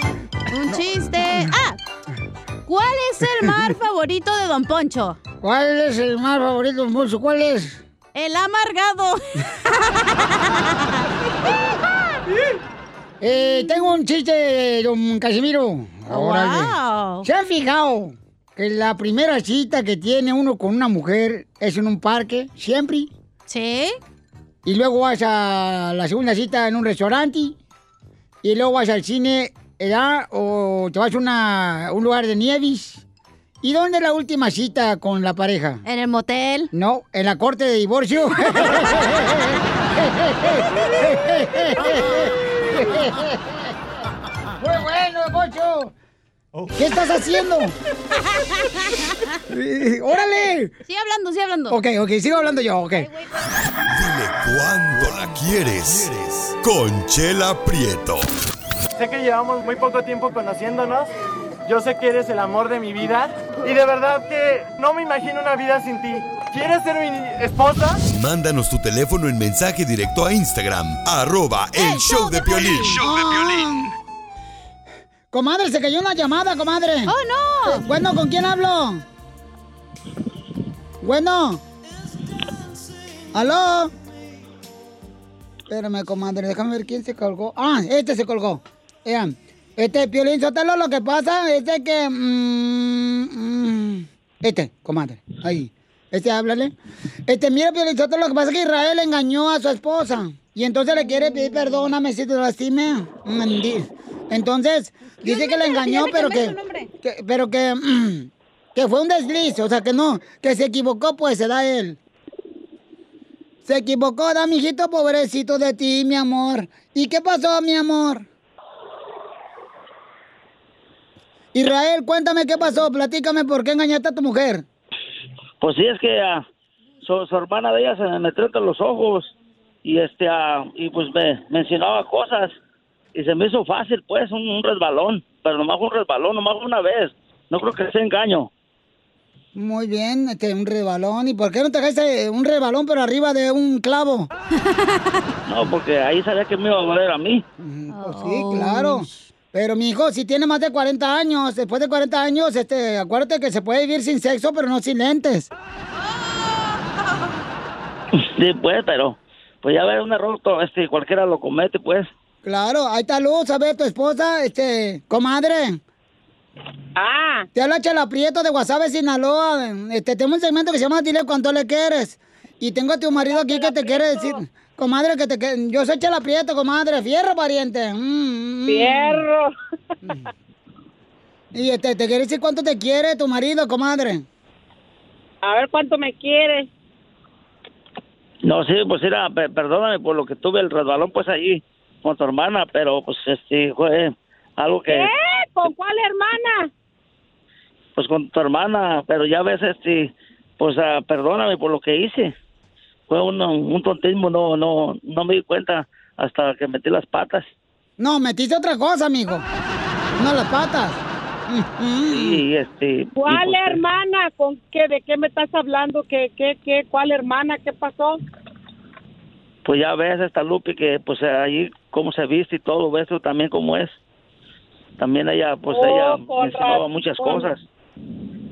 Un chiste. ¡Ah! ¿Cuál es el (laughs) mar favorito de Don Poncho? ¿Cuál es el mar favorito de Don Poncho? ¿Cuál es? El amargado. (laughs) Eh, tengo un chiste, don Casimiro. Órale. Wow. ¿Se han fijado que la primera cita que tiene uno con una mujer es en un parque? ¿Siempre? Sí. Y luego vas a la segunda cita en un restaurante. Y luego vas al cine, ¿verdad? O te vas a una- un lugar de nieves. ¿Y dónde es la última cita con la pareja? En el motel. No, en la corte de divorcio. (laughs) (laughs) Muy bueno, Pocho. ¿Qué estás haciendo? Eh, ¡Órale! Sigue hablando, sigue hablando. Ok, ok, sigo hablando yo, ok. Dile cuándo la quieres. Conchela Prieto. Sé que llevamos muy poco tiempo conociéndonos. Yo sé que eres el amor de mi vida. Y de verdad que no me imagino una vida sin ti. ¿Quieres ser mi esposa? Mándanos tu teléfono en mensaje directo a Instagram. Arroba el show de Piolín. Ah. Comadre, se cayó una llamada, comadre. ¡Oh, no! Bueno, ¿con quién hablo? Bueno. ¿Aló? Espérame, comadre, déjame ver quién se colgó. Ah, este se colgó. Vean, este Piolín Sotelo, lo que pasa es de que... mm, mm, este, comadre, ahí. Este, háblale. Este, mira, Piolín Sotelo, lo que pasa es que Israel engañó a su esposa. Y entonces le quiere pedir perdóname si te lastimé. Mandi- Entonces, dice que le engañó, pero que, que- pero que, mm, que fue un desliz, o sea, que no, que se equivocó, pues se da él. Se equivocó, da, mijito, pobrecito de ti, mi amor. ¿Y qué pasó, mi amor? Israel, cuéntame qué pasó, platícame por qué engañaste a tu mujer. Pues sí, es que ah, su, su hermana de ella se me metió entre los ojos y este ah, y pues me mencionaba cosas y se me hizo fácil pues un, un resbalón, pero nomás un resbalón, nomás una vez. No creo que sea engaño. Muy bien, este, un rebalón. ¿Y por qué no te dejaste un rebalón pero arriba de un clavo? (laughs) No, porque ahí sabía que me iba a doler a mí. Pues sí, claro. Pero mi hijo, si tiene más de 40 años, después de 40 años, este, acuérdate que se puede vivir sin sexo, pero no sin lentes. (laughs) Sí, pues, pero pues ya ver un error, este cualquiera lo comete, pues. Claro, ahí está Luz, a ver, tu esposa, este, comadre. Ah. Te habla Chela Prieto de Guasave, Sinaloa. Este, tengo un segmento que se llama Dile cuánto le quieres. Y tengo a tu marido aquí que te quiere decir, comadre, que te que- yo soy Chela Prieto, comadre, fierro, pariente. Mm, mm. Fierro. Y este, te quiere decir cuánto te quiere tu marido, comadre. A ver cuánto me quiere. No, sí, pues era, pe- perdóname por lo que tuve el resbalón pues ahí con tu hermana, pero pues este fue algo que ¿Qué? ¿Con cuál hermana? pues con tu hermana, pero ya ves este pues ah, perdóname por lo que hice. Fue un, un tontismo, no no no me di cuenta hasta que metí las patas. No, metiste otra cosa, amigo. No las patas. Y este y, ¿Cuál pues, hermana? ¿Con qué? ¿De qué me estás hablando? ¿Qué, qué, qué? ¿Cuál hermana? ¿Qué pasó? pues ya ves esta Lupi que pues ahí cómo se viste y todo, ves tú también cómo es. También ella pues Oh, ella con me enseñaba razón. muchas cosas.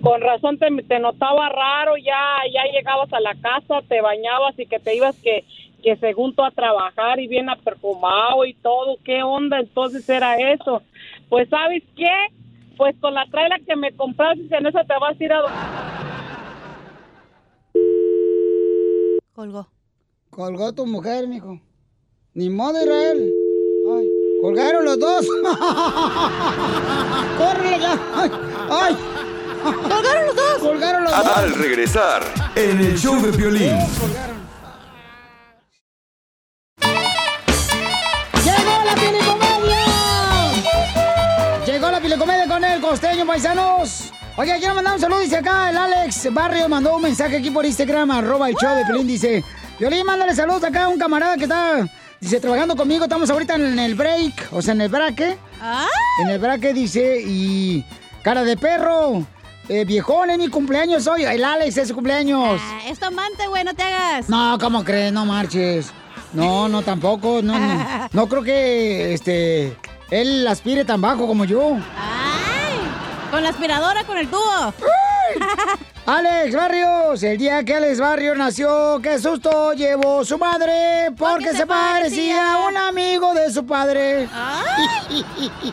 Con razón te, te notaba raro, ya, ya llegabas a la casa, te bañabas y que te ibas que, que según tú a trabajar y bien perfumado y todo. ¿Qué onda entonces era eso? Pues ¿sabes qué? Pues con la traila que me compraste, en esa te vas a ir a... Colgó. Colgó tu mujer, mijo. Ni modo, Israel. Ay, colgaron los dos. (laughs) ¡Córrele ya! ¡Ay! ay. ¡Colgaron los dos! ¡Colgaron los dos! Al regresar, en el show de violín. ¡Llegó la pielicomedia! Llegó la pielicomedia con el costeño, paisanos. Oye, quiero mandar un saludo, dice acá, el Alex Barrio mandó un mensaje aquí por Instagram, arroba el show de Pelín, dice, Violín, mándale saludos acá a un camarada que está, dice, trabajando conmigo, estamos ahorita en el break, o sea, en el braque. En el braque, dice, y cara de perro, eh, viejón, es mi cumpleaños hoy, el Alex es su cumpleaños. Ah, es tu amante, güey, no te hagas. No, ¿cómo crees? No marches. No, no, tampoco. No, no, (laughs) no creo que este él aspire tan bajo como yo. ¡Ay! Con la aspiradora, con el tubo. (laughs) Alex Barrios, el día que Alex Barrios nació, qué susto llevó su madre, porque, se, parecía a un amigo de su padre.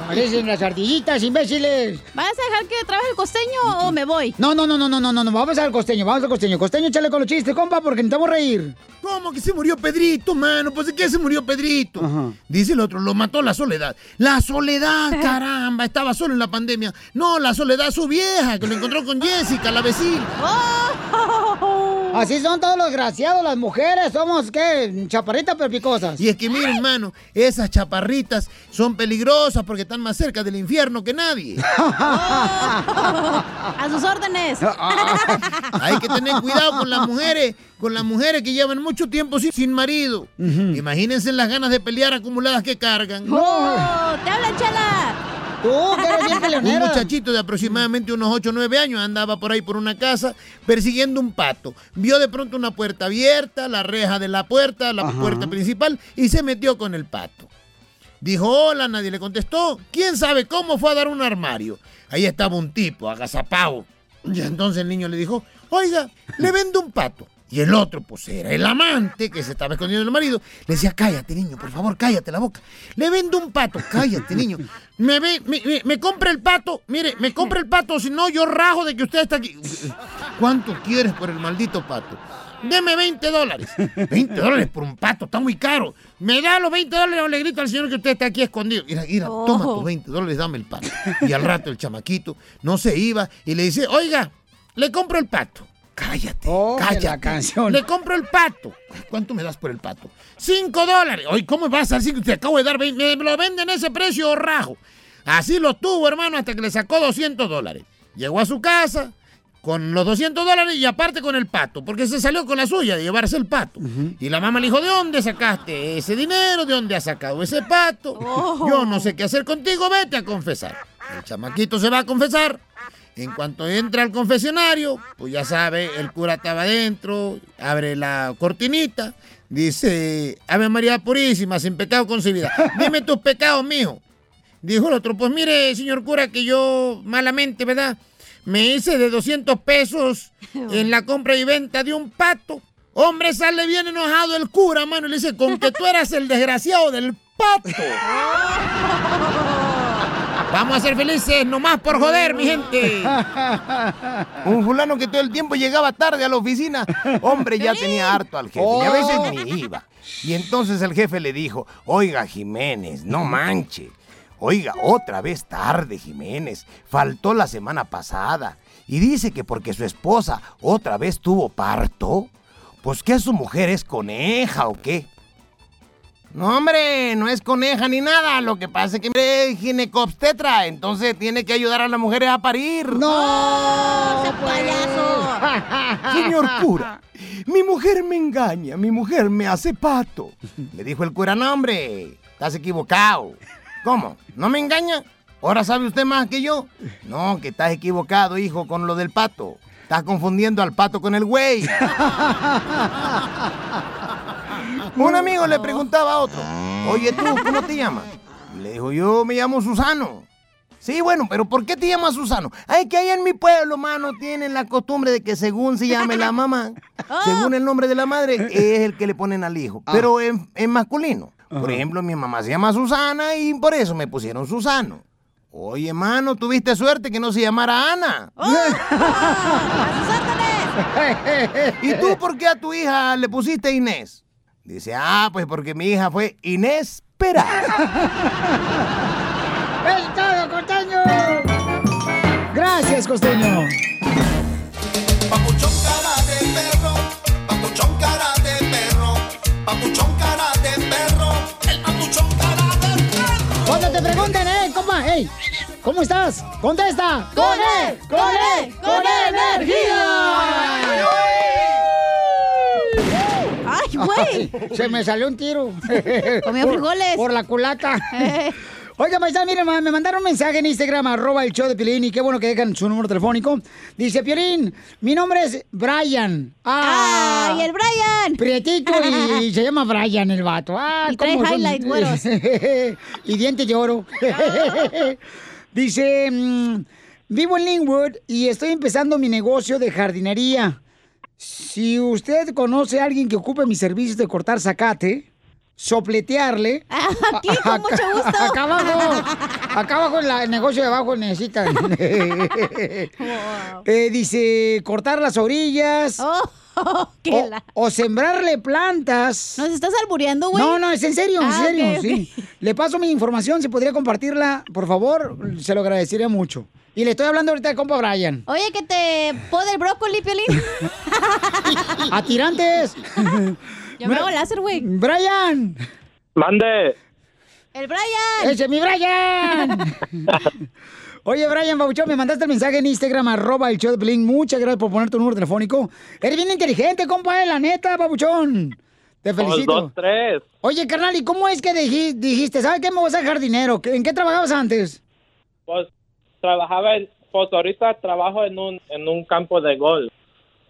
Parecen las ardillitas, imbéciles. ¿Vas a dejar que trabaje el costeño o me voy? No, no, no, no, no, no, no, no, vamos al costeño, vamos al costeño. Costeño, échale con los chistes, compa, porque necesitamos reír. ¿Cómo que se murió Pedrito, mano? Pues de qué se murió Pedrito. Dice el otro, lo mató la soledad. La soledad, (laughs) caramba, estaba solo en la pandemia. No, la soledad su vieja, que lo encontró con Jessica, la vecina. Así son todos los graciados, las mujeres, somos, ¿qué? Chaparritas pero picosas. Y es que miren, hermano, esas chaparritas son peligrosas porque están más cerca del infierno que nadie. (laughs) A sus órdenes. Hay que tener cuidado con las mujeres, con las mujeres que llevan mucho tiempo sin, sin marido. Imagínense las ganas de pelear acumuladas que cargan. ¡Oh! ¡Te hablan, chala! Tú, que eres (laughs) bien Un muchachito de aproximadamente unos 8 o 9 años andaba por ahí por una casa persiguiendo un pato. Vio de pronto una puerta abierta, la reja de la puerta, la puerta principal, y se metió con el pato. Dijo hola, nadie le contestó. ¿Quién sabe cómo fue a dar un armario? Ahí estaba un tipo, agazapado. Y entonces el niño le dijo, oiga, le vendo un pato. Y el otro, pues era el amante que se estaba escondiendo del marido. Le decía, cállate, niño, por favor, cállate la boca. Le vendo un pato, cállate, niño. Me, ve, me, me- me compra el pato, mire, me compra el pato, si no yo rajo de que usted está aquí. ¿Cuánto quieres por el maldito pato? Deme 20 dólares. 20 dólares por un pato, está muy caro. Me da los 20 dólares o le grito al señor que usted está aquí escondido. Mira, mira, toma tus 20 dólares, dame el pato. Y al rato el chamaquito no se iba y le dice, oiga, le compro el pato. Cállate, cállate. la canción. Le compro el pato. ¿Cuánto me das por el pato? Cinco dólares. Oye, ¿cómo vas a decir que te acabo de dar 20? Me lo venden ese precio o rajo. Así lo tuvo, hermano, hasta que le sacó 200 dólares. Llegó a su casa con los 200 dólares y aparte con el pato, porque se salió con la suya de llevarse el pato. Y la mamá le dijo, ¿de dónde sacaste ese dinero? ¿De dónde has sacado ese pato? Yo no sé qué hacer contigo, vete a confesar. El chamaquito se va a confesar. En cuanto entra al confesionario, pues ya sabe, el cura estaba adentro, abre la cortinita, dice, Ave María Purísima, sin pecado concebida. (laughs) Dime tus pecados, mijo. Dijo el otro, pues mire, señor cura, que yo malamente, ¿verdad? Me hice de 200 pesos en la compra y venta de un pato. Hombre, sale bien enojado el cura, mano, y le dice, con que tú eras el desgraciado del pato. (laughs) Vamos a ser felices, nomás por joder, mi gente. (laughs) Un fulano que todo el tiempo llegaba tarde a la oficina. Hombre, ya tenía harto al jefe. Y a veces ni iba. Y entonces el jefe le dijo, oiga, Jiménez, no manche. Oiga, otra vez tarde, Jiménez. Faltó la semana pasada. Y dice que porque su esposa otra vez tuvo parto. Pues que su mujer es coneja o qué. No, hombre, no es coneja ni nada. Lo que pasa es que es ginecobstetra. Entonces tiene que ayudar a las mujeres a parir. ¡No! payaso! (laughs) Señor cura, mi mujer me engaña, mi mujer me hace pato. Le dijo el cura, no, hombre, estás equivocado. ¿Cómo? ¿No me engaña? ¿Ahora sabe usted más que yo? No, que estás equivocado, hijo, con lo del pato. Estás confundiendo al pato con el güey. (laughs) Un amigo le preguntaba a otro, oye tú, ¿cómo te llamas? Le dijo, yo me llamo Susano. Sí, bueno, pero ¿por qué te llamas Susano? Ay, que ahí en mi pueblo, mano, tienen la costumbre de que según se llame la mamá, (laughs) según el nombre de la madre, es el que le ponen al hijo. Pero en, en masculino. Por ejemplo, mi mamá se llama Susana y por eso me pusieron Susano. Oye, mano, tuviste suerte que no se llamara Ana. (laughs) (laughs) ¿Y tú por qué a tu hija le pusiste Inés? Dice, ah, pues porque mi hija fue Inés Pera. ¡Es todo, costeño! Gracias, costeño. Papuchón cara de perro, papuchón cara de perro, papuchón cara de perro, el papuchón cara de perro. Cuando te pregunten, eh, compa, hey, ¿cómo estás? Contesta. ¡Con él! ¡Con él! ¡Con energía! Se me salió un tiro. (laughs) Comió frijoles. Por la culata. Oiga, paisano, miren, me mandaron un mensaje en Instagram, arroba el show de Piolín, y qué bueno que dejan su número telefónico. Dice, Piolín, mi nombre es Brian. ¡Ay, el Brian! Prietito y, se llama Brian el vato. Ah, Y trae (laughs) y dientes de oro. (laughs) Dice, mm, vivo en Linwood y estoy empezando mi negocio de jardinería. Si usted conoce a alguien que ocupe mis servicios de cortar zacate, sopletearle. (laughs) Aquí, con mucho gusto. Acá abajo. Acá abajo, en la- el negocio de abajo necesita. (laughs) (laughs) Eh, dice, cortar las orillas. (laughs) o, o sembrarle plantas. ¿Nos estás albureando, güey? No, no, es en serio, en Ah, serio, sí. (laughs) Le paso mi información, si podría compartirla, por favor, se lo agradecería mucho. Y le estoy hablando ahorita al compa Brian. Oye, que te pode el brócoli, Piolín. ¡A tirantes! Yo me hago láser, güey. ¡Brian! Mande. ¡El Brian! ¡Ese es mi Brian! (laughs) Oye, Brian Bauchón, me mandaste el mensaje en Instagram, arroba el show de Pelín. Muchas gracias por poner tu número telefónico. Eres bien inteligente, compa, eh, la neta, Babuchón. Te felicito. Dos, tres. Oye, carnal, ¿y cómo es que diji- dijiste, ¿sabes qué? Me voy a ser jardinero. ¿En qué trabajabas antes? Pues trabajaba en, pues ahorita trabajo en un, en un campo de golf.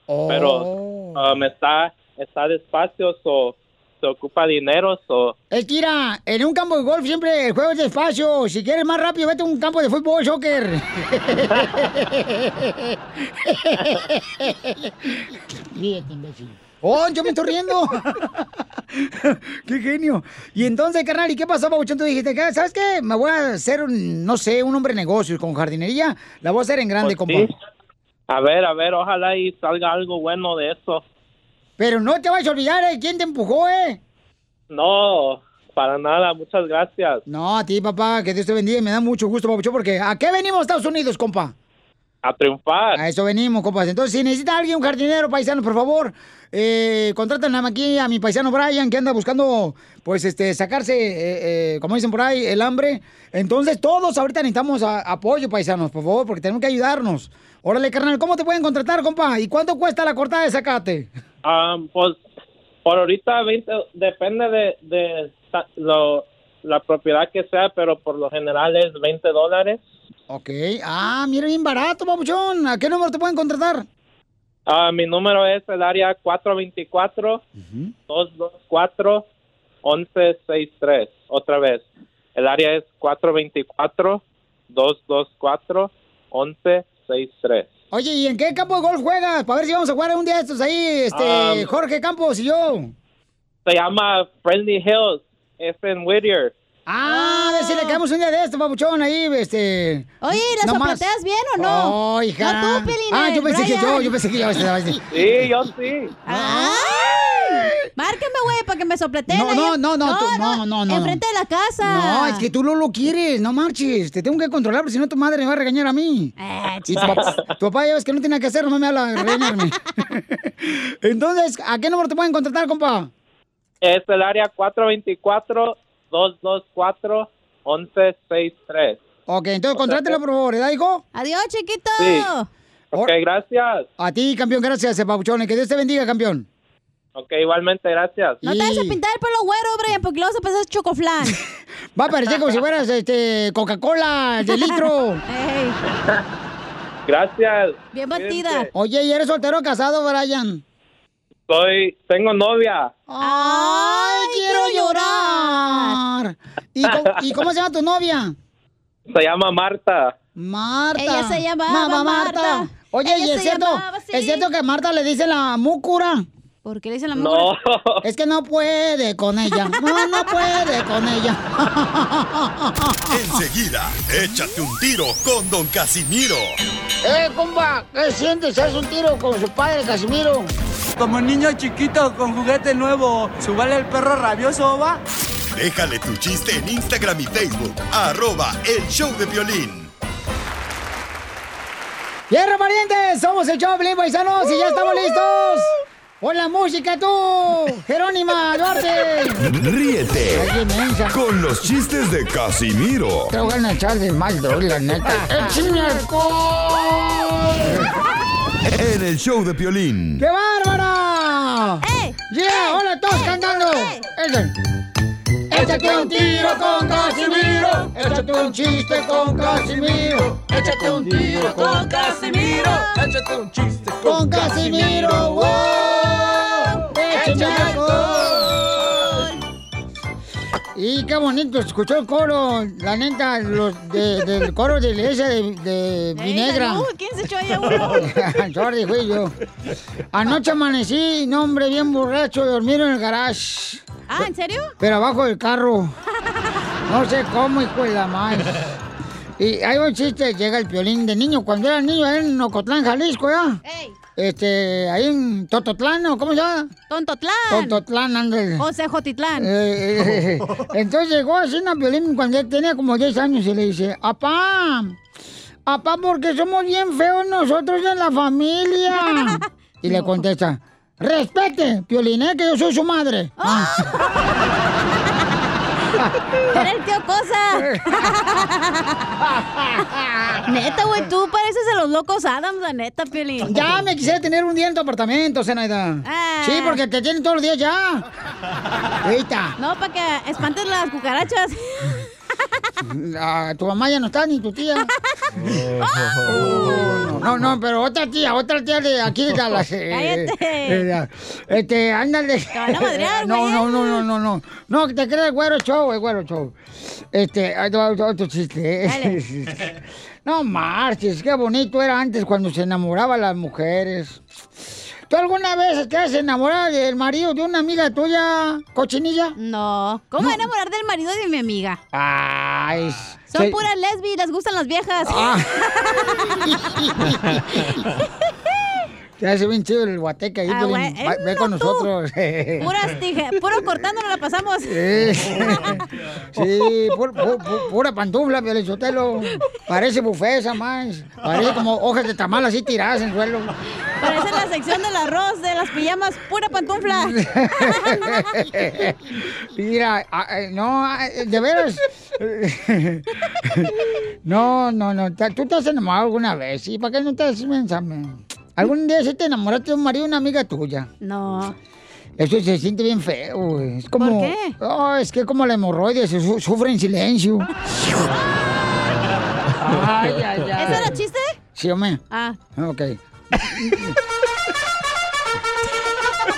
Pero um, está, está despacio, so, se ocupa dinero, so, Es que, mira, en un campo de golf siempre el juego es despacio. Si quieres más rápido, vete a un campo de fútbol, soccer. (laughs) Ríete, imbécil. ¡Oh, yo me estoy riendo! (laughs) ¡Qué genio! Y entonces, carnal, ¿y qué pasó, Pabuchón? Tú dijiste, ¿qué? ¿sabes qué? Me voy a hacer, un, no sé, un hombre de negocios con jardinería. La voy a hacer en grande, Pues compa. sí. a ver, a ver, ojalá y salga algo bueno de eso. Pero no te vayas a olvidar, ¿eh? ¿Quién te empujó, eh? No, para nada, muchas gracias. No, a ti, papá, que Dios te bendiga. Me da mucho gusto, Pabuchón, porque ¿a qué venimos a Estados Unidos, compa? A triunfar. A eso venimos, compas. Entonces, si necesita alguien, un jardinero paisano, por favor, eh, contraten aquí a mi paisano Brian, que anda buscando, pues, este, sacarse, eh, eh, como dicen por ahí, el hambre. Entonces, todos ahorita necesitamos a- apoyo, paisanos, por favor, porque tenemos que ayudarnos. Órale, carnal, ¿cómo te pueden contratar, compa? ¿Y cuánto cuesta la cortada de zacate? Ah, pues por ahorita 20, depende de, de lo, la propiedad que sea, pero por lo general es 20 dólares. Ok. Ah, mira, bien barato, papuchón. ¿A qué número te pueden contratar? Ah, mi número es el área 424-224-1163. Otra vez. El área es 424-224-1163. Oye, ¿y en qué campo de golf juegas? Para ver si vamos a jugar un día de estos ahí, este, Ah. Jorge Campos y yo. Se llama Friendly Hills. Es en Whittier. Ah, a ver si le caemos un día de esto, papuchón, ahí, este... Oye, ¿la no sopleteas bien o no? Oh, hija. No tú, Pelín, Ah, yo pensé que yo, yo pensé que yo así. Sí, yo sí. Márcame, güey, para que me sopleteen. No, no, no, no, tú- no, no, no. Enfrente de la casa. No, es que tú no lo quieres, no marches. Te tengo que controlar, porque si no tu madre me va a regañar a mí. y tu papá, tu papá ya ves que no tiene nada que hacer, no me habla de regañarme. (laughs) Entonces, ¿a qué número te pueden contratar, compa? Es el área 424-224-1163. Ok, entonces contrátelo, por favor, ¿verdad, hijo? Adiós, chiquito. Sí. Ok, gracias. A ti, campeón, gracias, eh, papuchón. Que Dios te bendiga, campeón. Ok, igualmente, gracias. No te vas a pintar el pelo güero, Brian, porque lo vas a pensar chocoflan. (laughs) Va a parecer como si fueras este, Coca-Cola de litro. (laughs) Gracias. Bien batida. Oye, ¿y eres soltero o casado, Brian? Soy, tengo novia. ¡Ay, quiero llorar! ¿Y cómo, y cómo se llama tu novia? Se llama Marta. Marta. Ella se llamaba Mamá Marta. Marta. Oye, Ella ¿y es cierto? llamaba así. ¿Es cierto que Marta le dice la múcura? ¿Por qué le dicen la No. mujer? (laughs) Es que no puede con ella. No, no puede con ella. (laughs) Enseguida, échate un tiro con Don Casimiro. ¡Eh, compa! ¿Qué sientes? ¿Haz un tiro con su padre, Casimiro? Como niño chiquito con juguete nuevo, ¿subale el perro rabioso, va? Déjale tu chiste en Instagram y Facebook. Arroba El Show de Violín. ¡Hierro, parientes! Somos el Choplin, paisanos, y ya estamos listos. ¡Pon la música tú! ¡Jerónima, Duarte! Ríete con los chistes de Casimiro Te voy a echar de mal, doy, la neta. ¡Échame alcohol! en el show de Piolín. ¡Qué bárbara! ¡Ey! ¡Yeah! ¡Hola, todos cantando! Ese. Échate un tiro con Casimiro. Échate un chiste con Casimiro. Échate un tiro con Casimiro. Échate un chiste Con Casimiro. ¡Wow! ¡Échame alcohol! Y qué bonito, escuchó el coro, la neta, los de- del coro de la iglesia de, de Vinegra. salud, ¿quién se echó ahí a uno? (laughs) Sorry, fui yo. Anoche amanecí, no hombre, bien borracho, dormir en el garage. Ah, ¿en serio? Pero abajo del carro. No sé cómo, hijo de la madre. Y hay un chiste, llega el piolín de niño. Cuando era niño, ahí en Ocotlán, Jalisco, ¿ya? Este, ahí en Tototlán, ¿no? ¿Cómo se llama? Tontotlán. Tototlán, ándale. O sea, Jotitlán. Eh, (laughs) eh, entonces llegó así una violín cuando él tenía como 10 años y le dice, apá, apá, porque somos bien feos nosotros en la familia. (laughs) Y le contesta, respete, Piolín, ¿eh? que yo soy su madre. (laughs) Ah. Era el tío Cosa. (laughs) neta, güey, tú pareces de los locos Adams, la neta, Piolín. Ya me quisiera tener un día en tu apartamento, Zenaida. Ah. Sí, porque te tienen todos los días ya. Ahorita. No, para que espantes las cucarachas. (laughs) Ah, tu mamá ya no está, ni tu tía. No, (laughs) no, no, pero otra tía, otra tía de aquí de Dallas. eh, eh, este, ándale. Te van a madrear, (laughs) No, no, no, no, no, no. No, te crees güero show, el güero show. Este, otro otro chiste. No marches, qué bonito era antes cuando se enamoraban las mujeres. ¿Tú alguna vez te has enamorado del marido de una amiga tuya, cochinilla? No. ¿Cómo enamorar del marido de mi amiga? Ay. Son puras lesbi, les gustan las viejas. Ah. (laughs) (laughs) Te hace bien chido el guateque ahí, Ah, eh, Ve no con tú. nosotros. (laughs) Puras dije, puro cortando nos la pasamos. Sí, sí pu- pu- pu- pura pantufla, Piolichotelo. Parece bufesa más. Parece como hojas de tamal así tiradas en el suelo. Parece la sección del arroz, de las pijamas, pura pantufla. (laughs) Mira, ah, eh, no, ah, eh, de veras. (laughs) No, no, no. ¿Tú te has enamorado alguna vez? ¿Sí? ¿Para qué no te has pensando? ¿Algún día sí te enamoraste de un marido de una amiga tuya? No. Eso se siente bien feo, güey. Es como, ¿Por qué? Oh, es que como la hemorroides, se su- sufre en silencio. Ay, ay, ay. ¿Ese era chiste? Sí, hombre. Ah. Ok.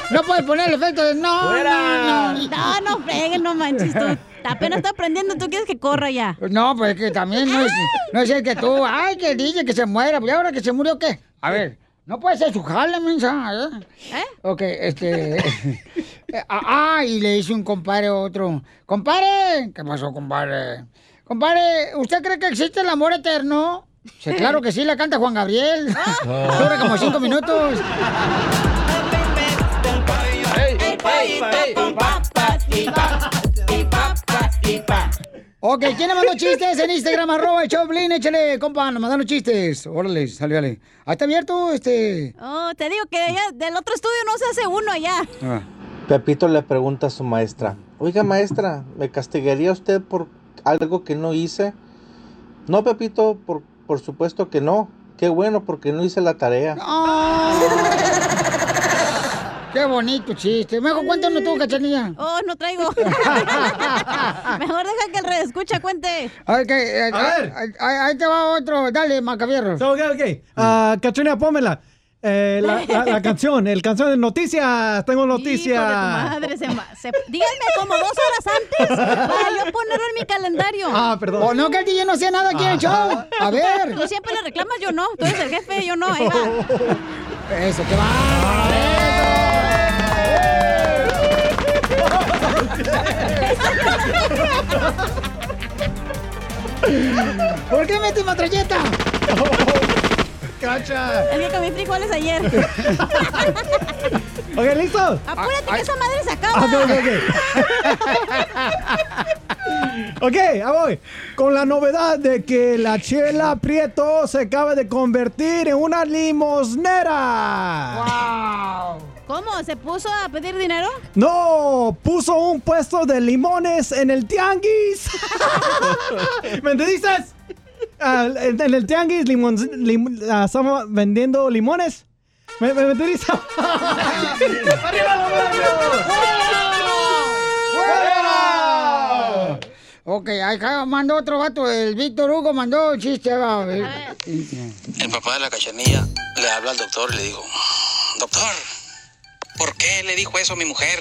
No puedes poner el efecto de no, no, no. No, no freguen, no manches tú. Apenas está aprendiendo, tú quieres que corra ya. No, pues que también no es, no es el que tú, ay, que dice que se muera, pues ¿y ahora que se murió qué? A ver, no puede ser su jale, mensa, ¿eh? ¿Eh? Ok, este... (laughs) ah, ah, y le dice un compadre a otro, compadre, ¿qué pasó, compadre? Compadre, ¿usted cree que existe el amor eterno? Sí, claro que sí, la canta Juan Gabriel. (laughs) (laughs) Dura como cinco minutos. Ok, ¿quién le mandó chistes en Instagram? Arroba el Choplin, échale, compa, nos mandaron chistes. Órale, sale, vale. Ahí está abierto, este... Oh, te digo que ya del otro estudio no se hace uno allá. Ah. Pepito le pregunta a su maestra, oiga maestra, ¿me castigaría usted por algo que no hice? No, Pepito, por, por supuesto que no. Qué bueno, porque no hice la tarea. Qué bonito chiste. Mejor cuéntanos tú, cachanilla. Oh, no traigo. (laughs) Mejor deja que el red escucha cuente. Ok, eh, A ver. ahí- ahí te va otro. Dale, Macabierro. Ok, ok. Ah, Catrina, pónmela. eh, la, la- la (laughs) canción, el canción de noticias. Tengo noticias. madre, se, ma- se- díganme como dos horas antes para yo ponerlo en mi calendario. Ah, perdón. O no, que el DJ no hacía nada aquí en el show. A ver. Tú siempre le reclamas, yo no. Tú eres el jefe, yo no. Ahí va. (laughs) Eso, que va. (laughs) ¿Por qué metes matralleta? (laughs) ¡Cacha! El que comí frijoles ayer. (laughs) Ok, ¿listo? Apúrate que esa madre se acaba. Ah, ok, ok, ok. Ok, ahí voy. Con la novedad de que la Chela Prieto se acaba de convertir en una limosnera. ¿Cómo? ¿Se puso a pedir dinero? No, puso un puesto de limones en el tianguis. (laughs) ¿Me entendiste? En, en el tianguis limon, lim- ah, estamos vendiendo limones. ¿Me, me, entendiste? (laughs) ¡Arriba los ¡Fuera! Ok, acá mandó otro vato, el Víctor Hugo mandó un chiste. va, a ver. El papá de la cachanilla le habla al doctor y le dijo, doctor, ¿por qué le dijo eso a mi mujer?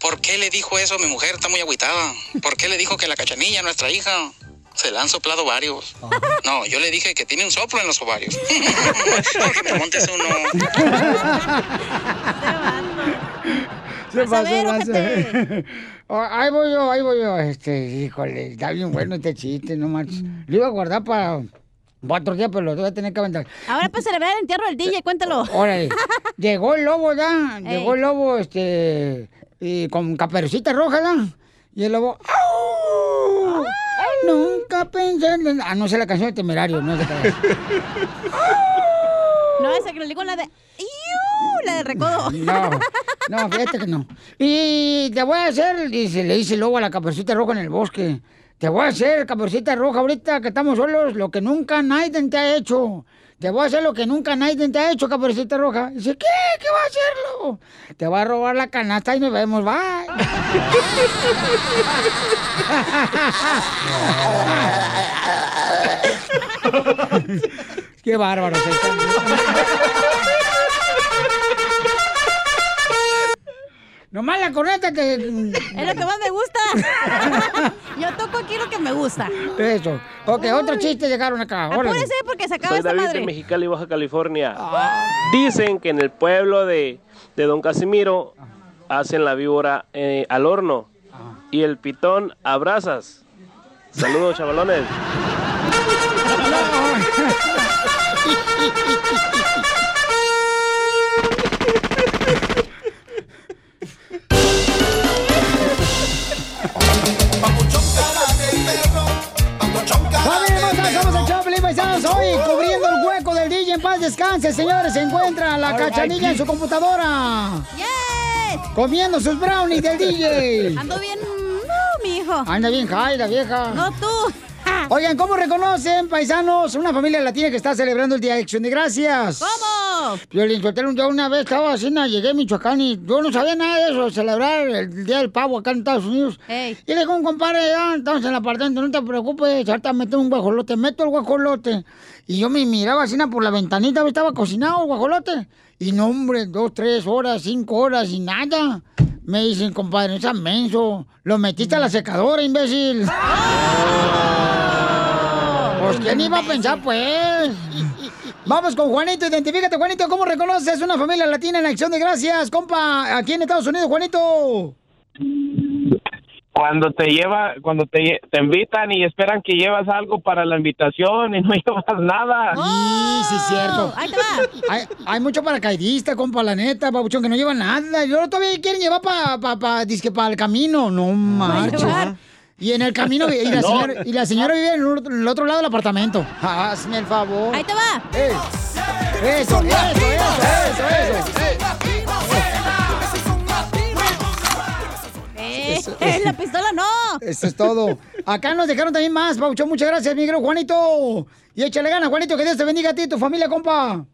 ¿Por qué le dijo eso a mi mujer? Está muy agüitada. ¿Por qué le dijo que la cachanilla, nuestra hija, se la han soplado varios? No, yo le dije que tiene un soplo en los ovarios. (laughs) Porque me montes uno. Se pasó, ver. Oh, ahí voy yo, ahí voy yo. Este, híjole, está bien bueno este chiste, no manches. Lo iba a guardar para, para otro día, pero lo voy a tener que aventar. Ahora pues celebrar el entierro del DJ, cuéntalo. Órale. (laughs) Llegó el lobo, ¿ya? Llegó el lobo, este, y con caperucita roja, ¿ya? Y el lobo, ¡au! Nunca pensé en... Ah, no sé la canción de Temerario, no sé qué. (laughs) No, esa que le digo la de... ¡Iu! La de recodo. No, no, fíjate que no. Y te voy a hacer, dice, le dice el lobo a la caperucita roja en el bosque. Te voy a hacer, caperucita roja, ahorita que estamos solos, lo que nunca nadie te ha hecho. Te voy a hacer lo que nunca nadie te ha hecho, caperucita roja. Dice, ¿qué? ¿Qué va a hacerlo? Te va a robar la canasta y nos vemos, bye. (laughs) Qué bárbaro. Nomás la corneta que... Es lo que más me gusta. (laughs) Yo toco aquí lo que me gusta. Eso. Ok, otro chiste llegaron acá. Apúrese porque se acaba Soy esta David madre. de Mexicali, Baja California. Dicen que en el pueblo de, de Don Casimiro hacen la víbora eh, al horno y el pitón a brasas. Saludos, chavalones. (laughs) Choplin Paisanos hoy cubriendo el hueco del DJ en paz descanse, señores. Se encuentra la cachanilla en su computadora. Comiendo sus brownies del DJ. Ando bien... No, mi hijo. Anda bien high la vieja. No tú. Oigan, ¿cómo reconocen, paisanos, una familia latina que está celebrando el Día de Acción de Gracias? ¿Cómo? Violín Sotelo, yo una vez estaba así, llegué a Michoacán y yo no sabía nada de eso, celebrar el Día del Pavo acá en Estados Unidos. Y le digo compadre, ya, estamos en el apartamento, no te preocupes, ahorita meto un guajolote, meto el guajolote. Y yo me miraba así por la ventanita, estaba cocinado el guajolote. Y no, hombre, dos, tres horas, cinco horas y nada. Me dicen, compadre, no seas menso, lo metiste a la secadora, imbécil. Pues, ¿quién iba a pensar, pues? Vamos con Juanito, identifícate, Juanito, ¿cómo reconoces una familia latina en acción de gracias, compa, aquí en Estados Unidos, Juanito? Cuando te lleva, cuando te, te invitan y esperan que llevas algo para la invitación y no (laughs) llevas nada. Sí, sí, es cierto. Ahí te va. Hay, hay mucho paracaidista, compa, la neta, babuchón, que no lleva nada. Yo todavía quieren llevar para pa, pa, dizque para el camino. No marches. Y en el camino, y la, (laughs) No. señora, y la señora vive en el, otro- en el otro lado del apartamento. Hazme el favor. Ahí te va. Eso, eso, eso, eso, eso. Eh, Eso- la pistola no. Eso es todo. Acá nos dejaron también más, Paucho. Muchas gracias, mi querido Juanito. Y échale ganas, Juanito. Que Dios te bendiga a ti y tu familia, compa.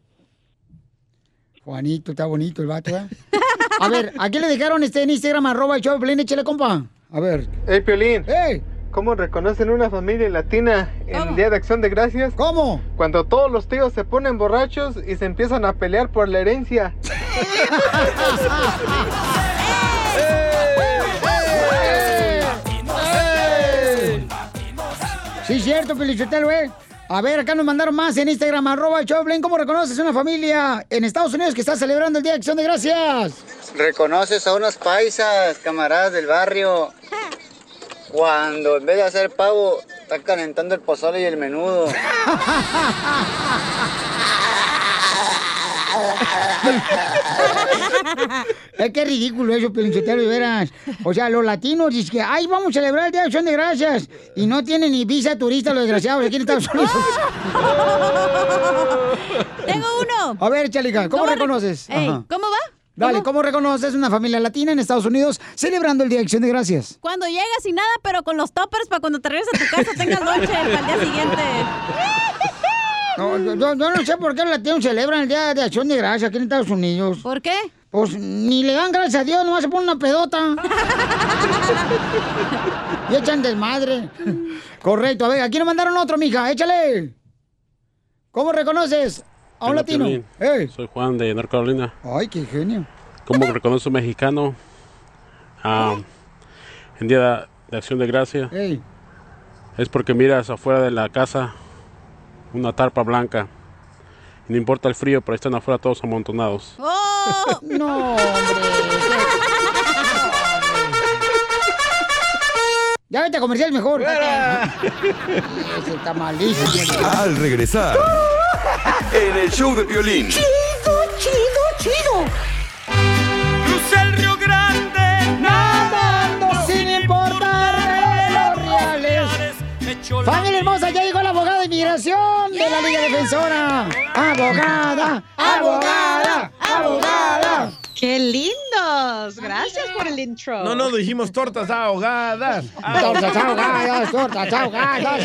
Juanito, está bonito el vato, ¿eh? A ver, aquí le dejaron este en Instagram, arroba el show échale, compa. A ver. Hey, Piolín. ¡Ey! ¿Cómo reconocen una familia latina en el Día de Acción de Gracias? ¿Cómo? Cuando todos los tíos se ponen borrachos y se empiezan a pelear por la herencia. (laughs) Sí, cierto, Felicitelo, eh. A ver, acá nos mandaron más en Instagram, arroba el Choplin. ¿Cómo reconoces una familia en Estados Unidos que está celebrando el Día de Acción de Gracias? Reconoces a unos paisas, camaradas del barrio, cuando en vez de hacer pavo, están calentando el pozole y el menudo. es que es ridículo eso, Pelinchotelo, de veras. O sea, los latinos dicen que, ay, vamos a celebrar el Día de Acción de Gracias. Y no tienen ni visa turista los desgraciados aquí en Estados Unidos. (laughs) Tengo uno. A ver, Chalica, ¿cómo, re- reconoces? Ey. ¿Cómo va? Dale, ¿cómo? reconoces una familia latina en Estados Unidos celebrando el Día de Acción de Gracias? Cuando llegas sin nada, pero con los toppers para cuando te regreses a tu casa tengas lonche para el día siguiente. (laughs) No, yo, yo- yo no sé por qué los latinos celebran el Día de Acción de Gracias aquí en Estados Unidos. ¿Por qué? Pues ni le dan gracias a Dios, nomás se ponen una pedota. (laughs) y echan desmadre. Correcto, a ver, aquí nos mandaron otro, mija, échale. ¿Cómo reconoces a un Hola, latino? Soy Juan de North Carolina. Ay, qué genio. ¿Cómo reconoce un mexicano ah, en Día de, de Acción de Gracia? Es porque miras afuera de la casa una tarpa blanca. Y no importa el frío, pero ahí están afuera todos amontonados. (laughs) ¡Oh! (laughs) no, hombre. Ya vete a comercial mejor. (laughs) Ese está malísimo. Al regresar, en el show de violín. chido, chido. Crucé el Río Grande, nadando sin importar los reales. Familia hermosa, ya llegó la abogada de inmigración de la Liga Defensora. Abogada, abogada, abogada. ¡Qué lindos! Gracias por el intro. No, no, dijimos tortas ahogadas. Tortas ahogadas, tortas ahogadas.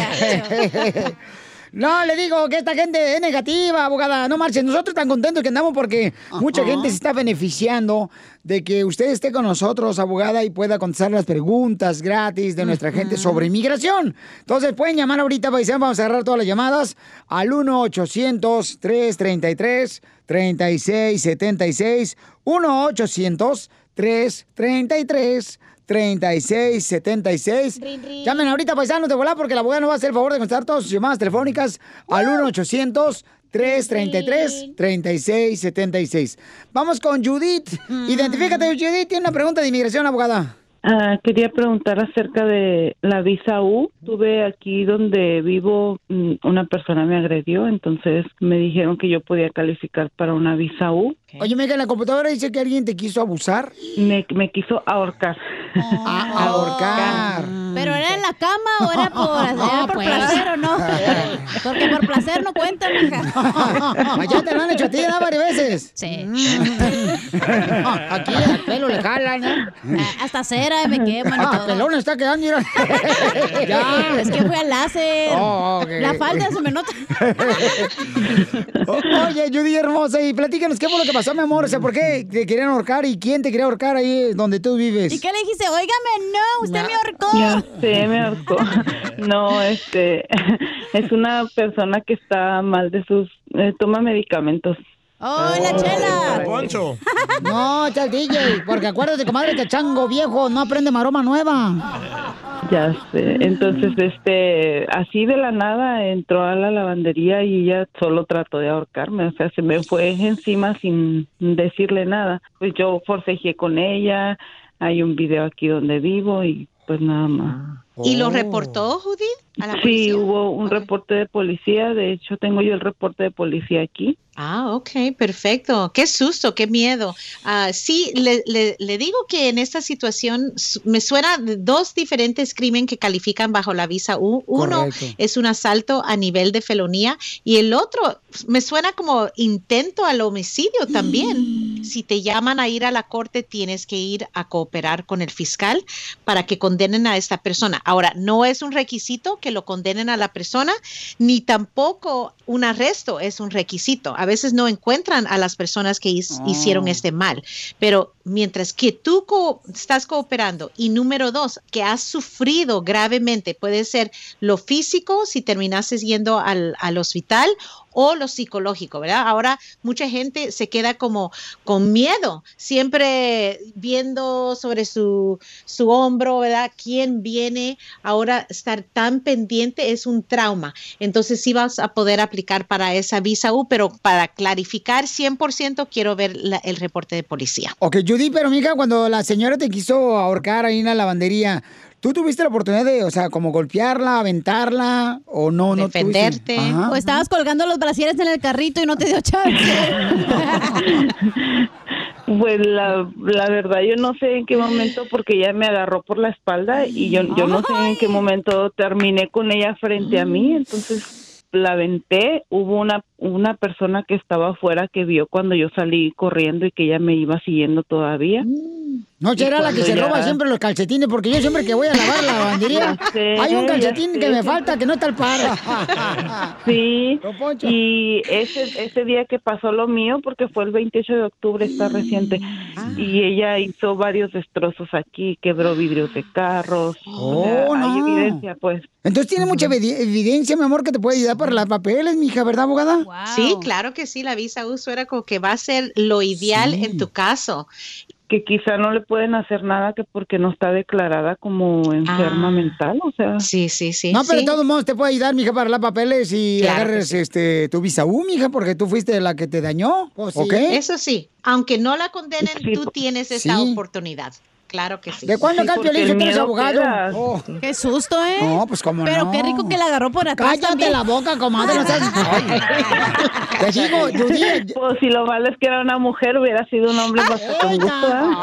(laughs) No, le digo que esta gente es negativa, abogada. No marchen. Nosotros tan contentos que andamos porque mucha gente se está beneficiando de que usted esté con nosotros, abogada, y pueda contestar las preguntas gratis de nuestra gente sobre inmigración. Entonces pueden llamar ahorita, paisano. Vamos a agarrar todas las llamadas al 1-800-333-3676. 1-800-333-3676. 3676. Llamen ahorita, paisanos, de volar, porque la abogada nos va a hacer el favor de contestar todas sus llamadas telefónicas al 1-800-333-3676. Vamos con Judith. Identifícate, Judith. Tiene una pregunta de inmigración, abogada. Ah, quería preguntar acerca de la visa U. Tuve aquí donde vivo, mm, una persona me agredió, entonces me dijeron que yo podía calificar para una visa U. Oye, Mega, en la computadora dice que alguien te quiso abusar. Me, me quiso ahorcar. A ahorcar. ¿Pero era en la cama o era por, (laughs) era por pues. placer o no? Porque por placer no cuenta, mija. Allá te lo han hecho a ti, ¿no? Varias veces. Sí. Aquí el pelo le jalan, ¿eh? Hasta cera me queman Ah, todo. pelón está quedando, mira. (laughs) Ya, es que fue al láser. Oh. La falda se me nota. (laughs) Oye, Judy hermosa, y platícanos qué fue lo que pasó, mi amor. O sea, ¿por qué te querían ahorcar y quién te quería ahorcar ahí donde tú vives? ¿Y qué le dijiste? Óigame, no, usted me ahorcó. Ya sé, me ahorcó. (laughs) No, este, (laughs) es una persona que está mal de sus, eh, toma medicamentos. ¡Oh, la chela! Poncho. (laughs) No, el DJ, porque acuérdate, comadre, que chango viejo no aprende maroma nueva. Ya sé. Entonces, este, así de la nada entró a la lavandería y ella solo trató de ahorcarme. O sea, se me fue encima sin decirle nada. Pues yo forcejeé con ella. Hay un video aquí donde vivo y pues nada más. ¿Y lo reportó, Judith? A la Sí, policía? hubo un reporte de policía. De hecho, tengo yo el reporte de policía aquí. Ah, ok, perfecto. Qué susto, qué miedo. Ah, sí, le, le- le digo que en esta situación me suena dos diferentes crímenes que califican bajo la visa U. Uno Correcto. es un asalto a nivel de felonía y el otro me suena como intento al homicidio también. Si te llaman a ir a la corte, tienes que ir a cooperar con el fiscal para que condenen a esta persona. Ahora, no es un requisito que lo condenen a la persona, ni tampoco un arresto es un requisito. A veces no encuentran a las personas que his- Oh. hicieron este mal, pero mientras que tú co- estás cooperando y número dos, que has sufrido gravemente, puede ser lo físico si terminases yendo al, al hospital o lo psicológico, ¿verdad? Ahora mucha gente se queda como con miedo, siempre viendo sobre su, su hombro, ¿verdad? ¿Quién viene? Ahora estar tan pendiente es un trauma. Entonces sí vas a poder aplicar para esa visa U, pero para clarificar 100% quiero ver el reporte de policía. Ok, Judy, pero mija, cuando la señora te quiso ahorcar ahí en la lavandería, ¿tú tuviste la oportunidad de, o sea, como golpearla, aventarla o no? no tuviste? Defenderte. Ajá. O estabas colgando los brasieres en el carrito y no te dio chance. (laughs) Pues la, la verdad yo no sé en qué momento porque ella me agarró por la espalda y yo, yo no sé en qué momento terminé con ella frente a mí, entonces la aventé, hubo una, una persona que estaba afuera que vio cuando yo salí corriendo y que ella me iba siguiendo todavía. No será la que se roba siempre los calcetines, porque yo siempre que voy a lavar la lavandería, (laughs) hay un calcetín sé. que me falta que no está al par. (laughs) Sí, y ese, ese día que pasó lo mío, porque fue el 28 de octubre, está reciente, Ah. y ella hizo varios destrozos aquí, quebró vidrios de carros. o sea, Oh, hay no. evidencia, pues. Entonces tiene mucha evidencia, mi amor, que te puede ayudar para las papeles, mija, ¿verdad, abogada? Sí, claro que sí, la visa U suena como que va a ser lo ideal en tu caso. Que quizá no le pueden hacer nada que porque no está declarada como enferma Ah. mental, o sea. Sí, sí, sí. No, pero de todos modos te puede ayudar, mija, para las papeles y Claro agarres este, tu visa U, mija, porque tú fuiste la que te dañó. ¿Ok? Eso sí, aunque no la condenen, tú tienes esa Sí. oportunidad. Claro que sí. ¿De cuándo acá el es abogado? Oh. Qué susto, ¿eh? No, pues cómo Pero no. qué rico que la agarró por atrás Cállate también. la boca, comadre, no seas... (laughs) Te digo, Judy... Pues si lo malo es que era una mujer, hubiera sido un hombre bastante con gusto, ¿eh?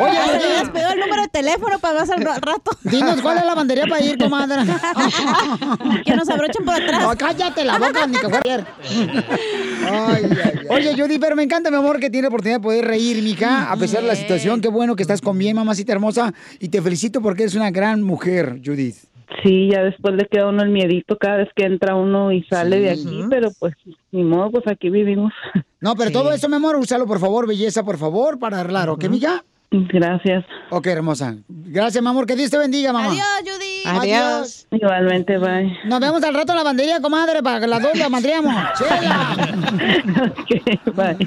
Oye, Hasta Judy. le has pedido el número de teléfono para más al ra- rato. Dinos cuál es la bandería para ir, comadre. (laughs) que nos abrochen por atrás. No, cállate la boca, ni que fuera ayer. Ay, ay, ay. Oye, Judy, pero me encanta, mi amor, que tiene oportunidad de poder reír, mija, a pesar de la situación. Qué bueno que estás con bien, mamacita hermosa. Y te felicito porque eres una gran mujer, Judith. Sí, ya después le queda uno el miedito cada vez que entra uno y sale de aquí, pero pues ni modo, pues aquí vivimos. No, pero todo eso, mi amor, úsalo, por favor, belleza, por favor, para arreglar, ¿ok, mija? Gracias. Ok, hermosa. Gracias, mi amor. Que Dios te bendiga, mamá. Adiós, Judy. Adiós. Igualmente, bye. Nos vemos al rato en la bandería, comadre, para que las dos la mandríamos. Llorar. Pueden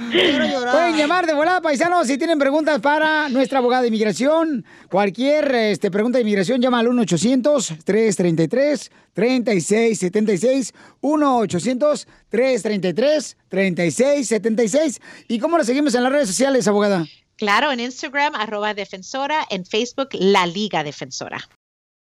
llamar de volada, paisanos, si tienen preguntas para nuestra abogada de inmigración. Cualquier este, pregunta de inmigración, llama al 1-800-333-3676. 1-800-333-3676. ¿Y cómo la seguimos en las redes sociales, abogada? Claro, en Instagram, arroba defensora, en Facebook, la Liga Defensora.